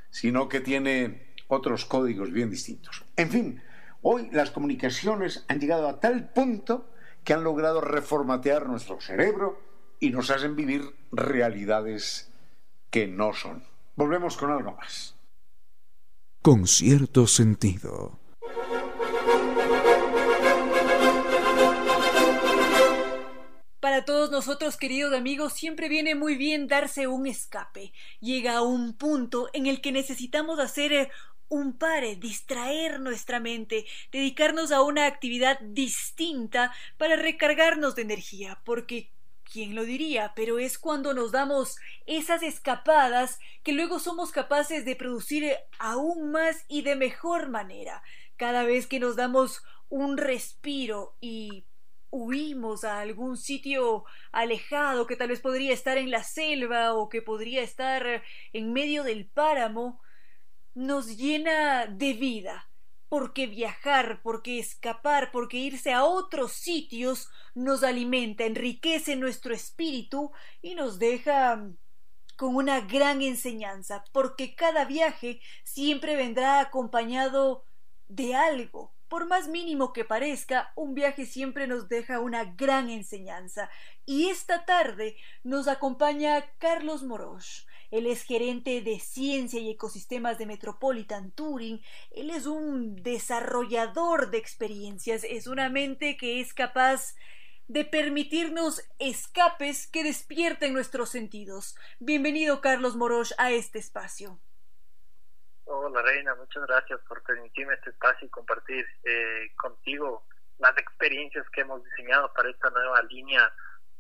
sino que tiene otros códigos bien distintos. En fin, hoy las comunicaciones han llegado a tal punto que han logrado reformatear nuestro cerebro y nos hacen vivir realidades que no son. Volvemos con algo más con cierto sentido. Para todos nosotros, queridos amigos, siempre viene muy bien darse un escape. Llega un punto en el que necesitamos hacer eh, un pare, distraer nuestra mente, dedicarnos a una actividad distinta para recargarnos de energía, porque ¿Quién lo diría? Pero es cuando nos damos esas escapadas que luego somos capaces de producir aún más y de mejor manera. Cada vez que nos damos un respiro y huimos a algún sitio alejado que tal vez podría estar en la selva o que podría estar en medio del páramo, nos llena de vida, porque viajar, porque escapar, porque irse a otros sitios nos alimenta, enriquece nuestro espíritu y nos deja con una gran enseñanza, porque cada viaje siempre vendrá acompañado de algo, por más mínimo que parezca, un viaje siempre nos deja una gran enseñanza. Y esta tarde nos acompaña Carlos Moroch. Él es gerente de ciencia y ecosistemas de Metropolitan Touring. Él es un desarrollador de experiencias. Es una mente que es capaz de permitirnos escapes que despierten nuestros sentidos. Bienvenido, Carlos Moroch, a este espacio. Hola Reina, muchas gracias por permitirme este espacio y compartir eh, contigo las experiencias que hemos diseñado para esta nueva línea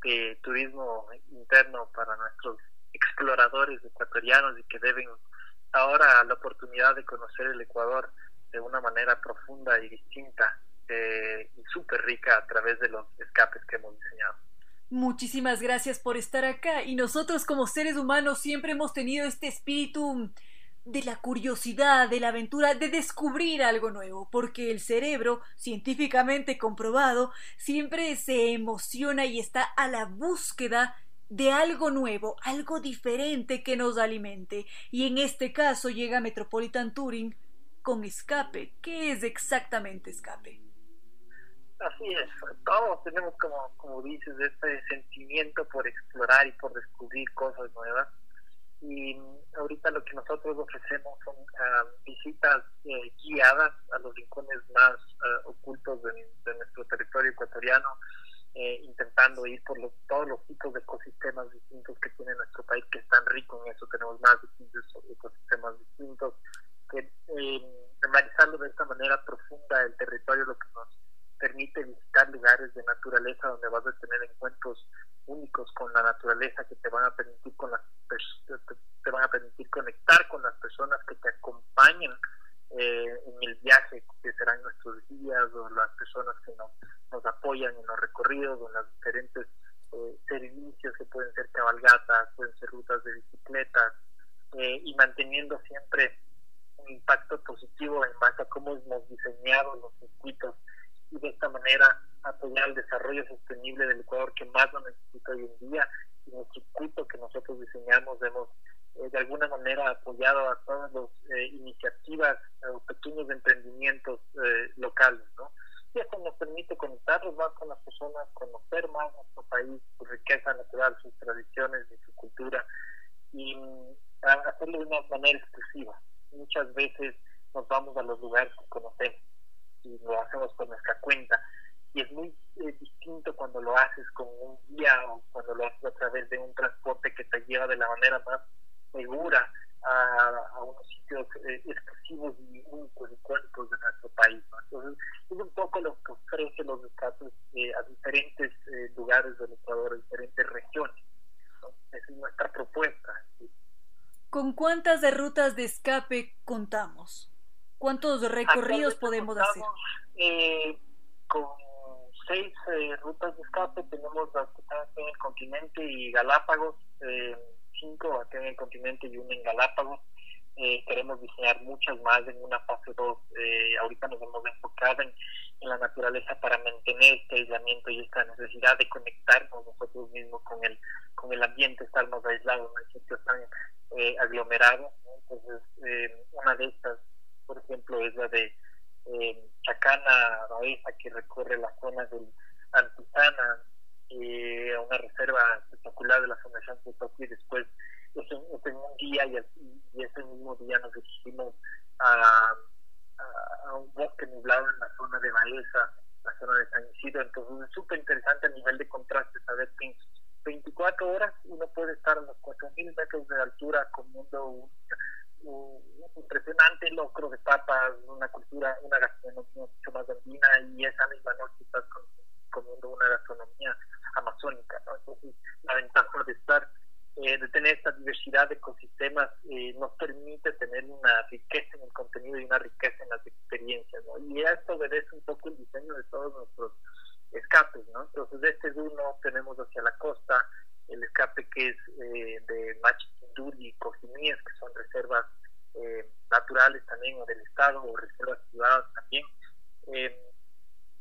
de turismo interno para nuestros exploradores ecuatorianos y que deben ahora la oportunidad de conocer el Ecuador de una manera profunda y distinta eh, y súper rica a través de los escapes que hemos diseñado. Muchísimas gracias por estar acá y nosotros como seres humanos siempre hemos tenido este espíritu de la curiosidad, de la aventura, de descubrir algo nuevo, porque el cerebro, científicamente comprobado, siempre se emociona y está a la búsqueda de algo nuevo, algo diferente que nos alimente. Y en este caso llega Metropolitan Touring con escape. ¿Qué es exactamente escape? Así es, todos tenemos como, como dices, este sentimiento por explorar y por descubrir cosas nuevas y ahorita lo que nosotros ofrecemos son ah, visitas eh, guiadas a los rincones más ah, ocultos de, nuestro territorio ecuatoriano, eh, intentando ir por los, todos los tipos de ecosistemas distintos que tiene nuestro país, que es tan rico en eso, tenemos más de 15 ecosistemas distintos, que eh, analizarlo de esta manera profunda el territorio lo que nos permite visitar lugares de naturaleza donde vas a tener encuentros únicos con la naturaleza que te van a permitir con las te van a permitir conectar con las personas que te acompañan eh, en el viaje que serán nuestros días o las personas que nos, nos apoyan en los recorridos o en los diferentes eh, servicios que pueden ser cabalgatas, pueden ser rutas de bicicletas eh, y manteniendo siempre un impacto positivo en base a cómo hemos diseñado los circuitos y de esta manera apoyar el desarrollo sostenible del Ecuador que más lo necesita hoy en día y en el circuito que nosotros diseñamos hemos eh, de alguna manera apoyado a todas las eh, iniciativas o pequeños emprendimientos eh, locales, ¿no? Y esto nos más con las personas, conocer más nuestro país, su riqueza natural, sus tradiciones y su cultura, y mm, hacerlo de una manera exclusiva. Muchas veces nos vamos a los lugares que conocemos y lo hacemos por nuestra cuenta. Y es muy eh, distinto cuando lo haces con un guía o cuando lo haces a través de un transporte que te lleva de la manera más segura a, unos sitios eh, exclusivos y únicos y cuántos de nuestro país. Entonces, es un poco lo que ofrece los escapes eh, a diferentes lugares del Ecuador, a diferentes regiones. Esa es nuestra propuesta. ¿Con cuántas de contamos? ¿Cuántos recorridos podemos hacer? Eh, con seis eh, rutas de escape, tenemos las que están en el continente y Galápagos, eh, cinco aquí en el continente y una en Galápagos. Eh, queremos diseñar muchas más en una fase 2. Eh, ahorita nos hemos enfocado en, en, la naturaleza para mantener este aislamiento y esta necesidad de conectarnos nosotros mismos con el, con el ambiente, estar más aislados en sitios tan eh, aglomerados. Entonces, una de estas por ejemplo, es la de eh, Chacana Baeza, que recorre la zona del Antitana, eh, una reserva espectacular de la Fundación Tutoki, y después es en, un día y, ese mismo día nos dirigimos a, a, un bosque nublado en la zona de Baeza, la zona de San Isidro, entonces es súper interesante a nivel de contraste saber que en 24 horas uno puede estar a los 4.000 metros de altura comiendo un un impresionante locro de papas, una cultura, una gastronomía mucho más andina y esa misma noche estás comiendo una gastronomía amazónica, ¿no? Entonces, la ventaja de estar, eh, de tener esta diversidad de ecosistemas eh, nos permite tener una riqueza en el contenido y una riqueza en las experiencias, ¿no? Y esto obedece un poco el diseño de todos nuestros escapes, ¿no? Entonces, este uno tenemos hacia la costa el escape que es eh, de Machitindul y Cojimíes, que son reservas eh, naturales también o del Estado o reservas privadas también. Eh,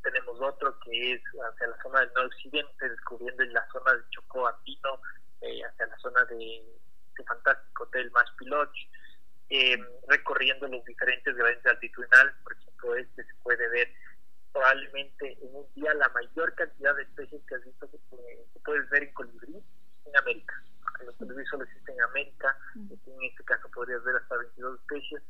tenemos otro que es hacia la zona del noroccidente, descubriendo en la zona de Chocó Andino, de fantástico hotel Maspiloch, recorriendo los diferentes grandes altitudinales, por ejemplo, este se puede ver probablemente en un día la mayor cantidad de especies que has visto que, puedes ver en colibrí en América. Porque los colibrí solo existen en América, en este caso podrías ver hasta 22 especies.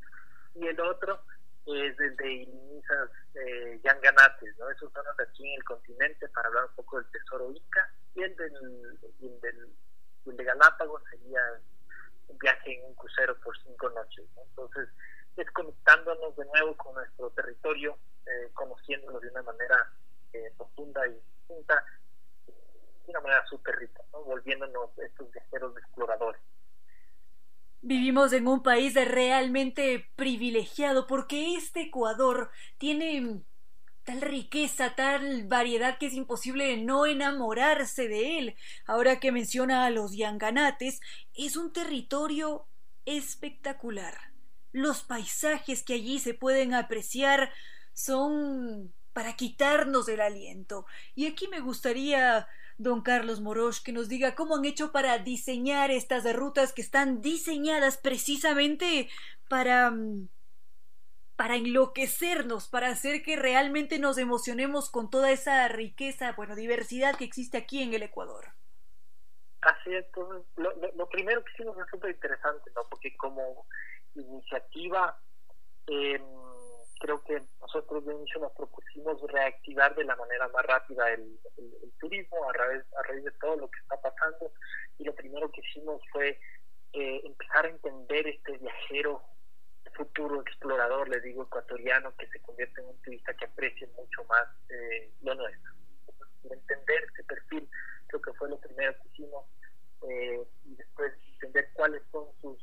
Y el otro es el de Ilinizas eh, yanganates, ¿no? Esos son los aquí en el continente para hablar un poco del tesoro inca. Y el, del, el, del, el de Galápagos sería un viaje en un crucero por cinco noches. Entonces, desconectándonos de nuevo con nuestro territorio, eh, conociéndolo de una manera eh, profunda y distinta, de una manera súper rica, volviéndonos estos viajeros exploradores. Vivimos en un país realmente privilegiado porque este Ecuador tiene tal riqueza, tal variedad que es imposible no enamorarse de él. Ahora que menciona a los yanganates, es un territorio espectacular. Los paisajes que allí se pueden apreciar son para quitarnos el aliento. Y aquí me gustaría, don Carlos Moroch, que nos diga cómo han hecho para diseñar estas rutas que están diseñadas precisamente para mm, para enloquecernos, para hacer que realmente nos emocionemos con toda esa riqueza, bueno, diversidad que existe aquí en el Ecuador. Así es, lo, lo, primero que hicimos es súper interesante, ¿no? Porque como iniciativa, eh, creo que nosotros de inicio nos propusimos reactivar de la manera más rápida el, turismo a raíz, a raíz de todo lo que está pasando y lo primero que hicimos fue eh, empezar a entender este viajero futuro explorador, le digo ecuatoriano, que se convierte en un turista que aprecie mucho más eh, lo nuestro. entender ese perfil creo que fue lo primero que hicimos eh, y después entender cuáles son sus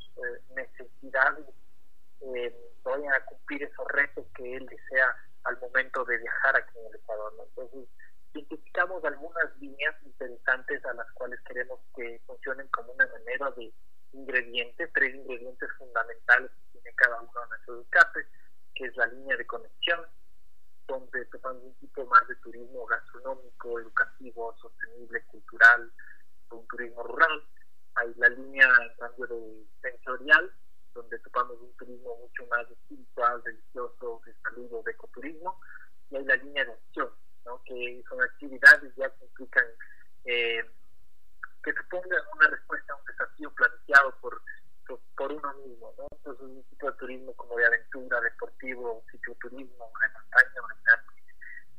necesidades eh, vayan a cumplir esos retos que él desea al momento de viajar aquí en el Ecuador. Entonces, identificamos algunas líneas interesantes a las cuales queremos que funcionen como una manera de ingredientes, tres ingredientes fundamentales que tiene cada uno de nuestros escapes, que es la línea de conexión, donde tocamos un tipo más de turismo gastronómico, educativo, sostenible, cultural, un turismo rural. Hay la línea en cambio de sensorial, donde topamos un turismo mucho más espiritual, religioso, de salud de ecoturismo, y hay la línea de acción, ¿no? que son actividades ya que implican, eh, que supongan una respuesta a un desafío planteado por, por, uno mismo. ¿no? Entonces, un tipo de turismo como de aventura, deportivo, cicloturismo, de montaña,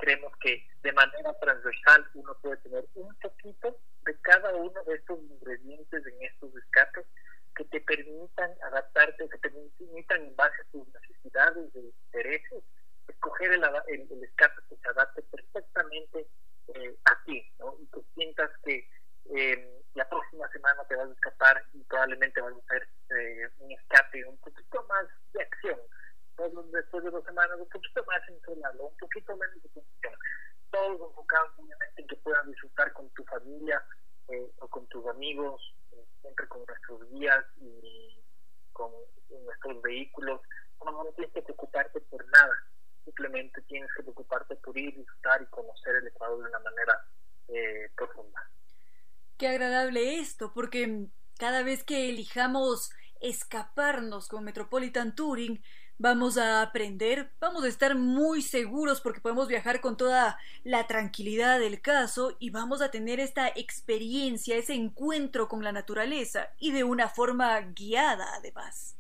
creemos que de manera transversal uno puede tener un poquito de cada uno de estos ingredientes en estos escapes que te permitan adaptarte, que te permitan en base a tus necesidades e intereses, escoger el, el, escape que se adapte perfectamente eh, a ti, ¿no? Y que sientas que eh, la próxima semana te vas a escapar y probablemente vas a hacer eh, un escape un poquito más de acción. Después de dos semanas, un poquito más entonado, un poquito menos de función. Todos enfocados obviamente en que puedas disfrutar con tu familia o con tus amigos, siempre con nuestros guías y con nuestros vehículos. No, no tienes que preocuparte por nada, simplemente tienes que preocuparte por ir, disfrutar y conocer el Ecuador de una manera eh, profunda. Qué agradable esto, porque cada vez que elijamos escaparnos con Metropolitan Touring, vamos a aprender, vamos a estar muy seguros porque podemos viajar con toda la tranquilidad del caso y vamos a tener esta experiencia, ese encuentro con la naturaleza y de una forma guiada además.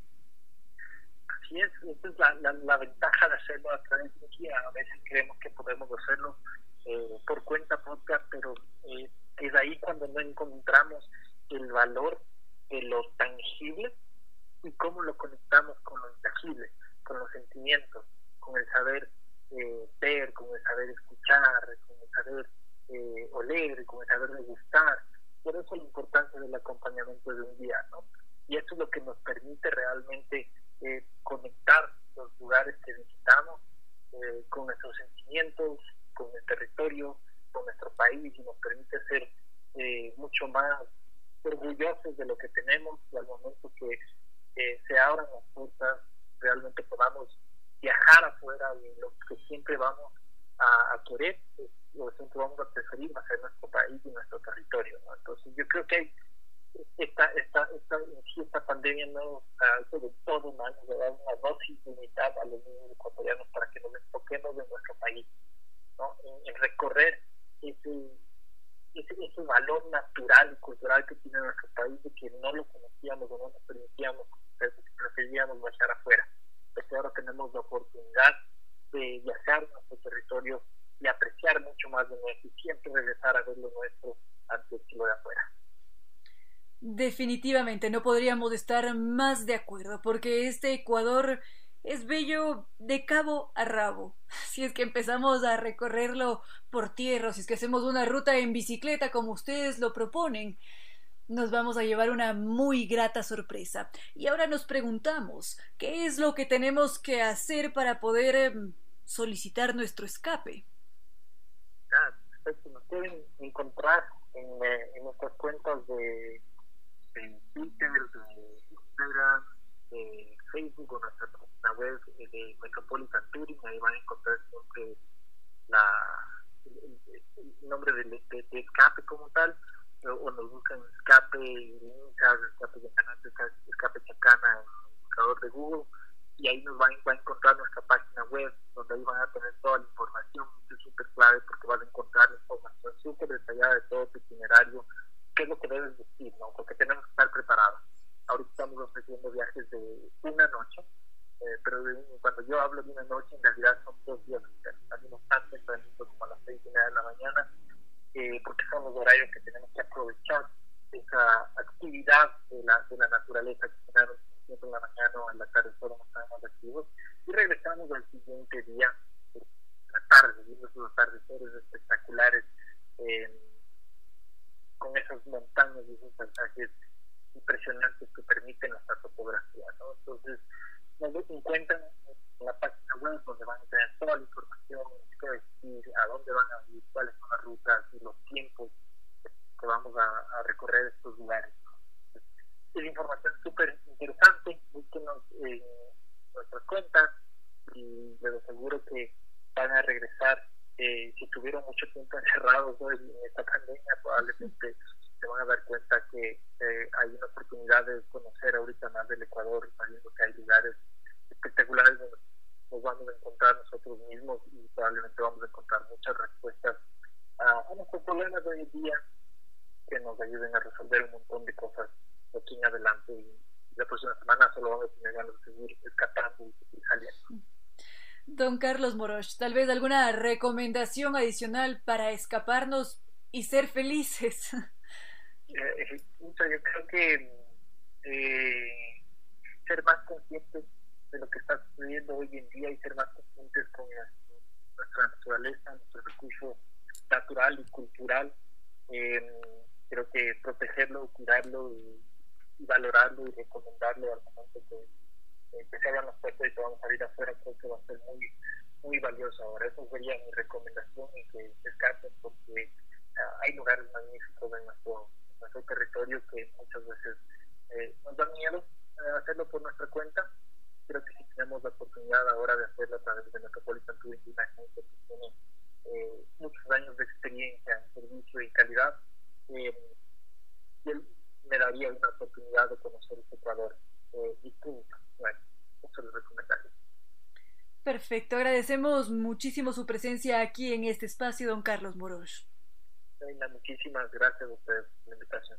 Así es, esa es la, ventaja de hacerlo a través de guía. A veces creemos que podemos hacerlo eh, por cuenta propia, pero eh, es ahí cuando no encontramos el valor de lo tangible y cómo lo conectamos con lo intangible, con los sentimientos, con el saber eh, ver, con el saber escuchar, con el saber eh, oler, con el saber degustar. Por eso la importancia del acompañamiento de un día, ¿no? Y eso es lo que nos permite realmente eh, conectar los lugares que visitamos eh, con nuestros sentimientos, con el territorio, con nuestro país y nos permite ser mucho más orgullosos de lo que tenemos y al momento que se abran las puertas realmente podamos viajar afuera y lo que siempre vamos a, querer, pues, lo siempre vamos a preferir va a nuestro país y nuestro territorio. Entonces yo creo que esta, esta, esta, esta pandemia nos ha hecho de todo año, de dar una dosis limitada a los niños ecuatorianos para que nos enfoquemos en nuestro país, ¿no? en, recorrer ese, ese, ese, valor natural y cultural que tiene nuestro país, de que no lo conocíamos o no nos permitíamos, preferíamos viajar afuera. Pero ahora tenemos la oportunidad de viajar a nuestro territorio y apreciar mucho más de nuestro y siempre regresar a ver lo nuestro antes que lo de afuera. Definitivamente no podríamos estar más de acuerdo, porque este Ecuador es bello de cabo a rabo. Si es que empezamos a recorrerlo por tierra, si es que hacemos una ruta en bicicleta como ustedes lo proponen, nos vamos a llevar una muy grata sorpresa. Y ahora nos preguntamos, ¿qué es lo que tenemos que hacer para poder em, solicitar nuestro escape? Ah, nos pueden encontrar en, eh, en nuestras cuentas de en Twitter, de Instagram, de Facebook o nuestra página web de Metropolitan Touring, ahí van a encontrar siempre la, el, nombre de, de, escape como tal, o, nos buscan escape Lincas, escape de escape Chacana en el buscador de Google, y ahí nos van, va a encontrar nuestra página web, donde ahí van a tener toda la información, es súper clave porque van a encontrar información súper detallada de todo tu itinerario, qué es lo que debes decir, ¿no? Porque tenemos que estar preparados. Ahorita estamos ofreciendo viajes de una noche, eh, pero cuando yo hablo de una noche, en realidad son dos días Salimos tan temprano como a las seis y media de la mañana, eh, porque son los horarios que tenemos que aprovechar esa actividad de la, de la naturaleza que tenemos siempre en la mañana o en la tarde solo estamos más activos y regresamos al siguiente día, en la tarde, viendo esos atardeceres espectaculares. Eh, con esas montañas y esos paisajes impresionantes que permiten nuestra topografía. ¿no? Entonces, encuentran en la página web donde van a tener toda la información, qué decir, a dónde van a ir, cuáles son las rutas y los tiempos que vamos a, recorrer estos lugares. Es información súper interesante, búsquenos en nuestras cuentas y les aseguro que van a regresar eh, si tuvieron mucho tiempo encerrados en esta pandemia, probablemente se van a dar cuenta que eh, hay una oportunidad de conocer ahorita más del Ecuador, sabiendo que hay lugares espectaculares donde nos vamos a encontrar nosotros mismos y probablemente vamos a encontrar muchas respuestas a, nuestros problemas de hoy en día que nos ayuden a resolver un montón de cosas aquí en adelante y la próxima semana solo vamos a tener ganas de seguir escapando y seguir saliendo. Don Carlos Moroch, tal vez alguna recomendación adicional para escaparnos y ser felices. Eh, yo creo que eh, ser más conscientes de lo que está sucediendo hoy en día y ser más conscientes con nuestra naturaleza, nuestro recurso natural y cultural. Eh, creo que protegerlo, cuidarlo y, valorarlo y recomendarlo al momento que que se abran las puertas y a salir afuera, creo que va a ser muy, muy valioso. Ahora, eso sería mi recomendación y que descarten porque ah, hay lugares magníficos en nuestro, nuestro territorio que muchas veces eh, nos da miedo eh, hacerlo por nuestra cuenta. Creo que si tenemos la oportunidad ahora de hacerlo a través de Metropolitan Touring, una gente que tiene eh, muchos años de experiencia en servicio y calidad, eh, él me daría una oportunidad de conocer este Ecuador distinto. Perfecto, agradecemos muchísimo su presencia aquí en este espacio, don Carlos Moroch. muchísimas gracias a ustedes por la invitación.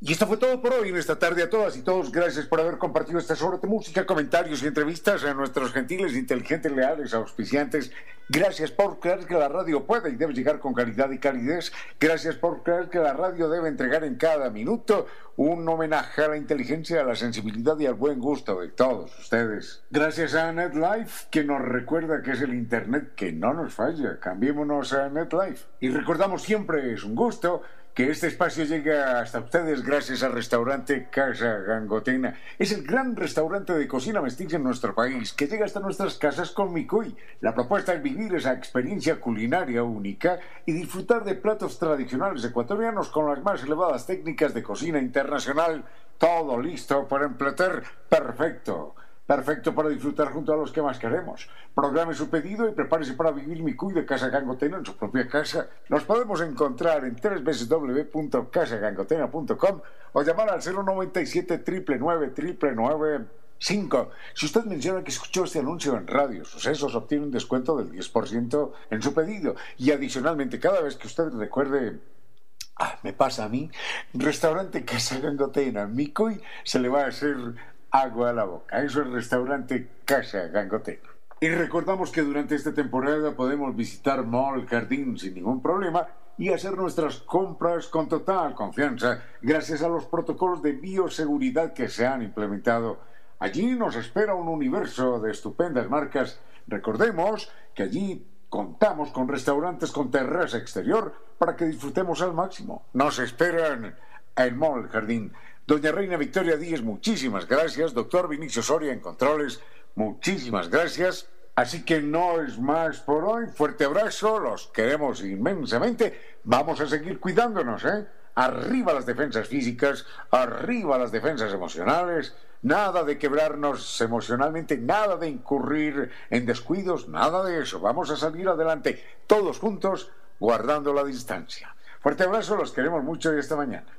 Y esto fue todo por hoy en esta tarde a todas y todos. Gracias por haber compartido estas horas de música, comentarios y entrevistas a nuestros gentiles, inteligentes, leales, auspiciantes. Gracias por creer que la radio puede y debe llegar con calidad y calidez. Gracias por creer que la radio debe entregar en cada minuto un homenaje a la inteligencia, a la sensibilidad y al buen gusto de todos ustedes. Gracias a NetLife, que nos recuerda que es el Internet que no nos falla. Cambiémonos a NetLife. Y recordamos siempre, es un gusto que este espacio llega hasta ustedes gracias al restaurante Casa Gangotena. Es el gran restaurante de cocina mestiza en nuestro país que llega hasta nuestras casas con Micuy. La propuesta es vivir esa experiencia culinaria única y disfrutar de platos tradicionales ecuatorianos con las más elevadas técnicas de cocina internacional. Todo listo para emplatar perfecto perfecto para disfrutar junto a los que más queremos. Programe su pedido y prepárese para vivir mi cuy de Casa Gangotena en su propia casa. Nos podemos encontrar en www.casagangotena.com o llamar al 097 999 5. Si usted menciona que escuchó este anuncio en radio, sucesos obtiene un descuento del 10% en su pedido. Y adicionalmente, cada vez que usted recuerde Ah, me pasa a mí. Restaurante Casa Gangotena, Micoy, se le va a hacer agua a la boca. Eso es restaurante Casa Gangotena. Y recordamos que durante esta temporada podemos visitar Mall Jardín sin ningún problema y hacer nuestras compras con total confianza gracias a los protocolos de bioseguridad que se han implementado. Allí nos espera un universo de estupendas marcas. Recordemos que allí contamos con restaurantes con terraza exterior para que disfrutemos al máximo. Nos esperan en Mall Jardín. Doña Reina Victoria Díez, muchísimas gracias. Doctor Vinicio Soria en Controles, muchísimas gracias. Así que no es más por hoy. Fuerte abrazo, los queremos inmensamente. Vamos a seguir cuidándonos, ¿eh? Arriba las defensas físicas, arriba las defensas emocionales. Nada de quebrarnos emocionalmente, nada de incurrir en descuidos, nada de eso. Vamos a salir adelante, todos juntos, guardando la distancia. Fuerte abrazo, los queremos mucho y esta mañana.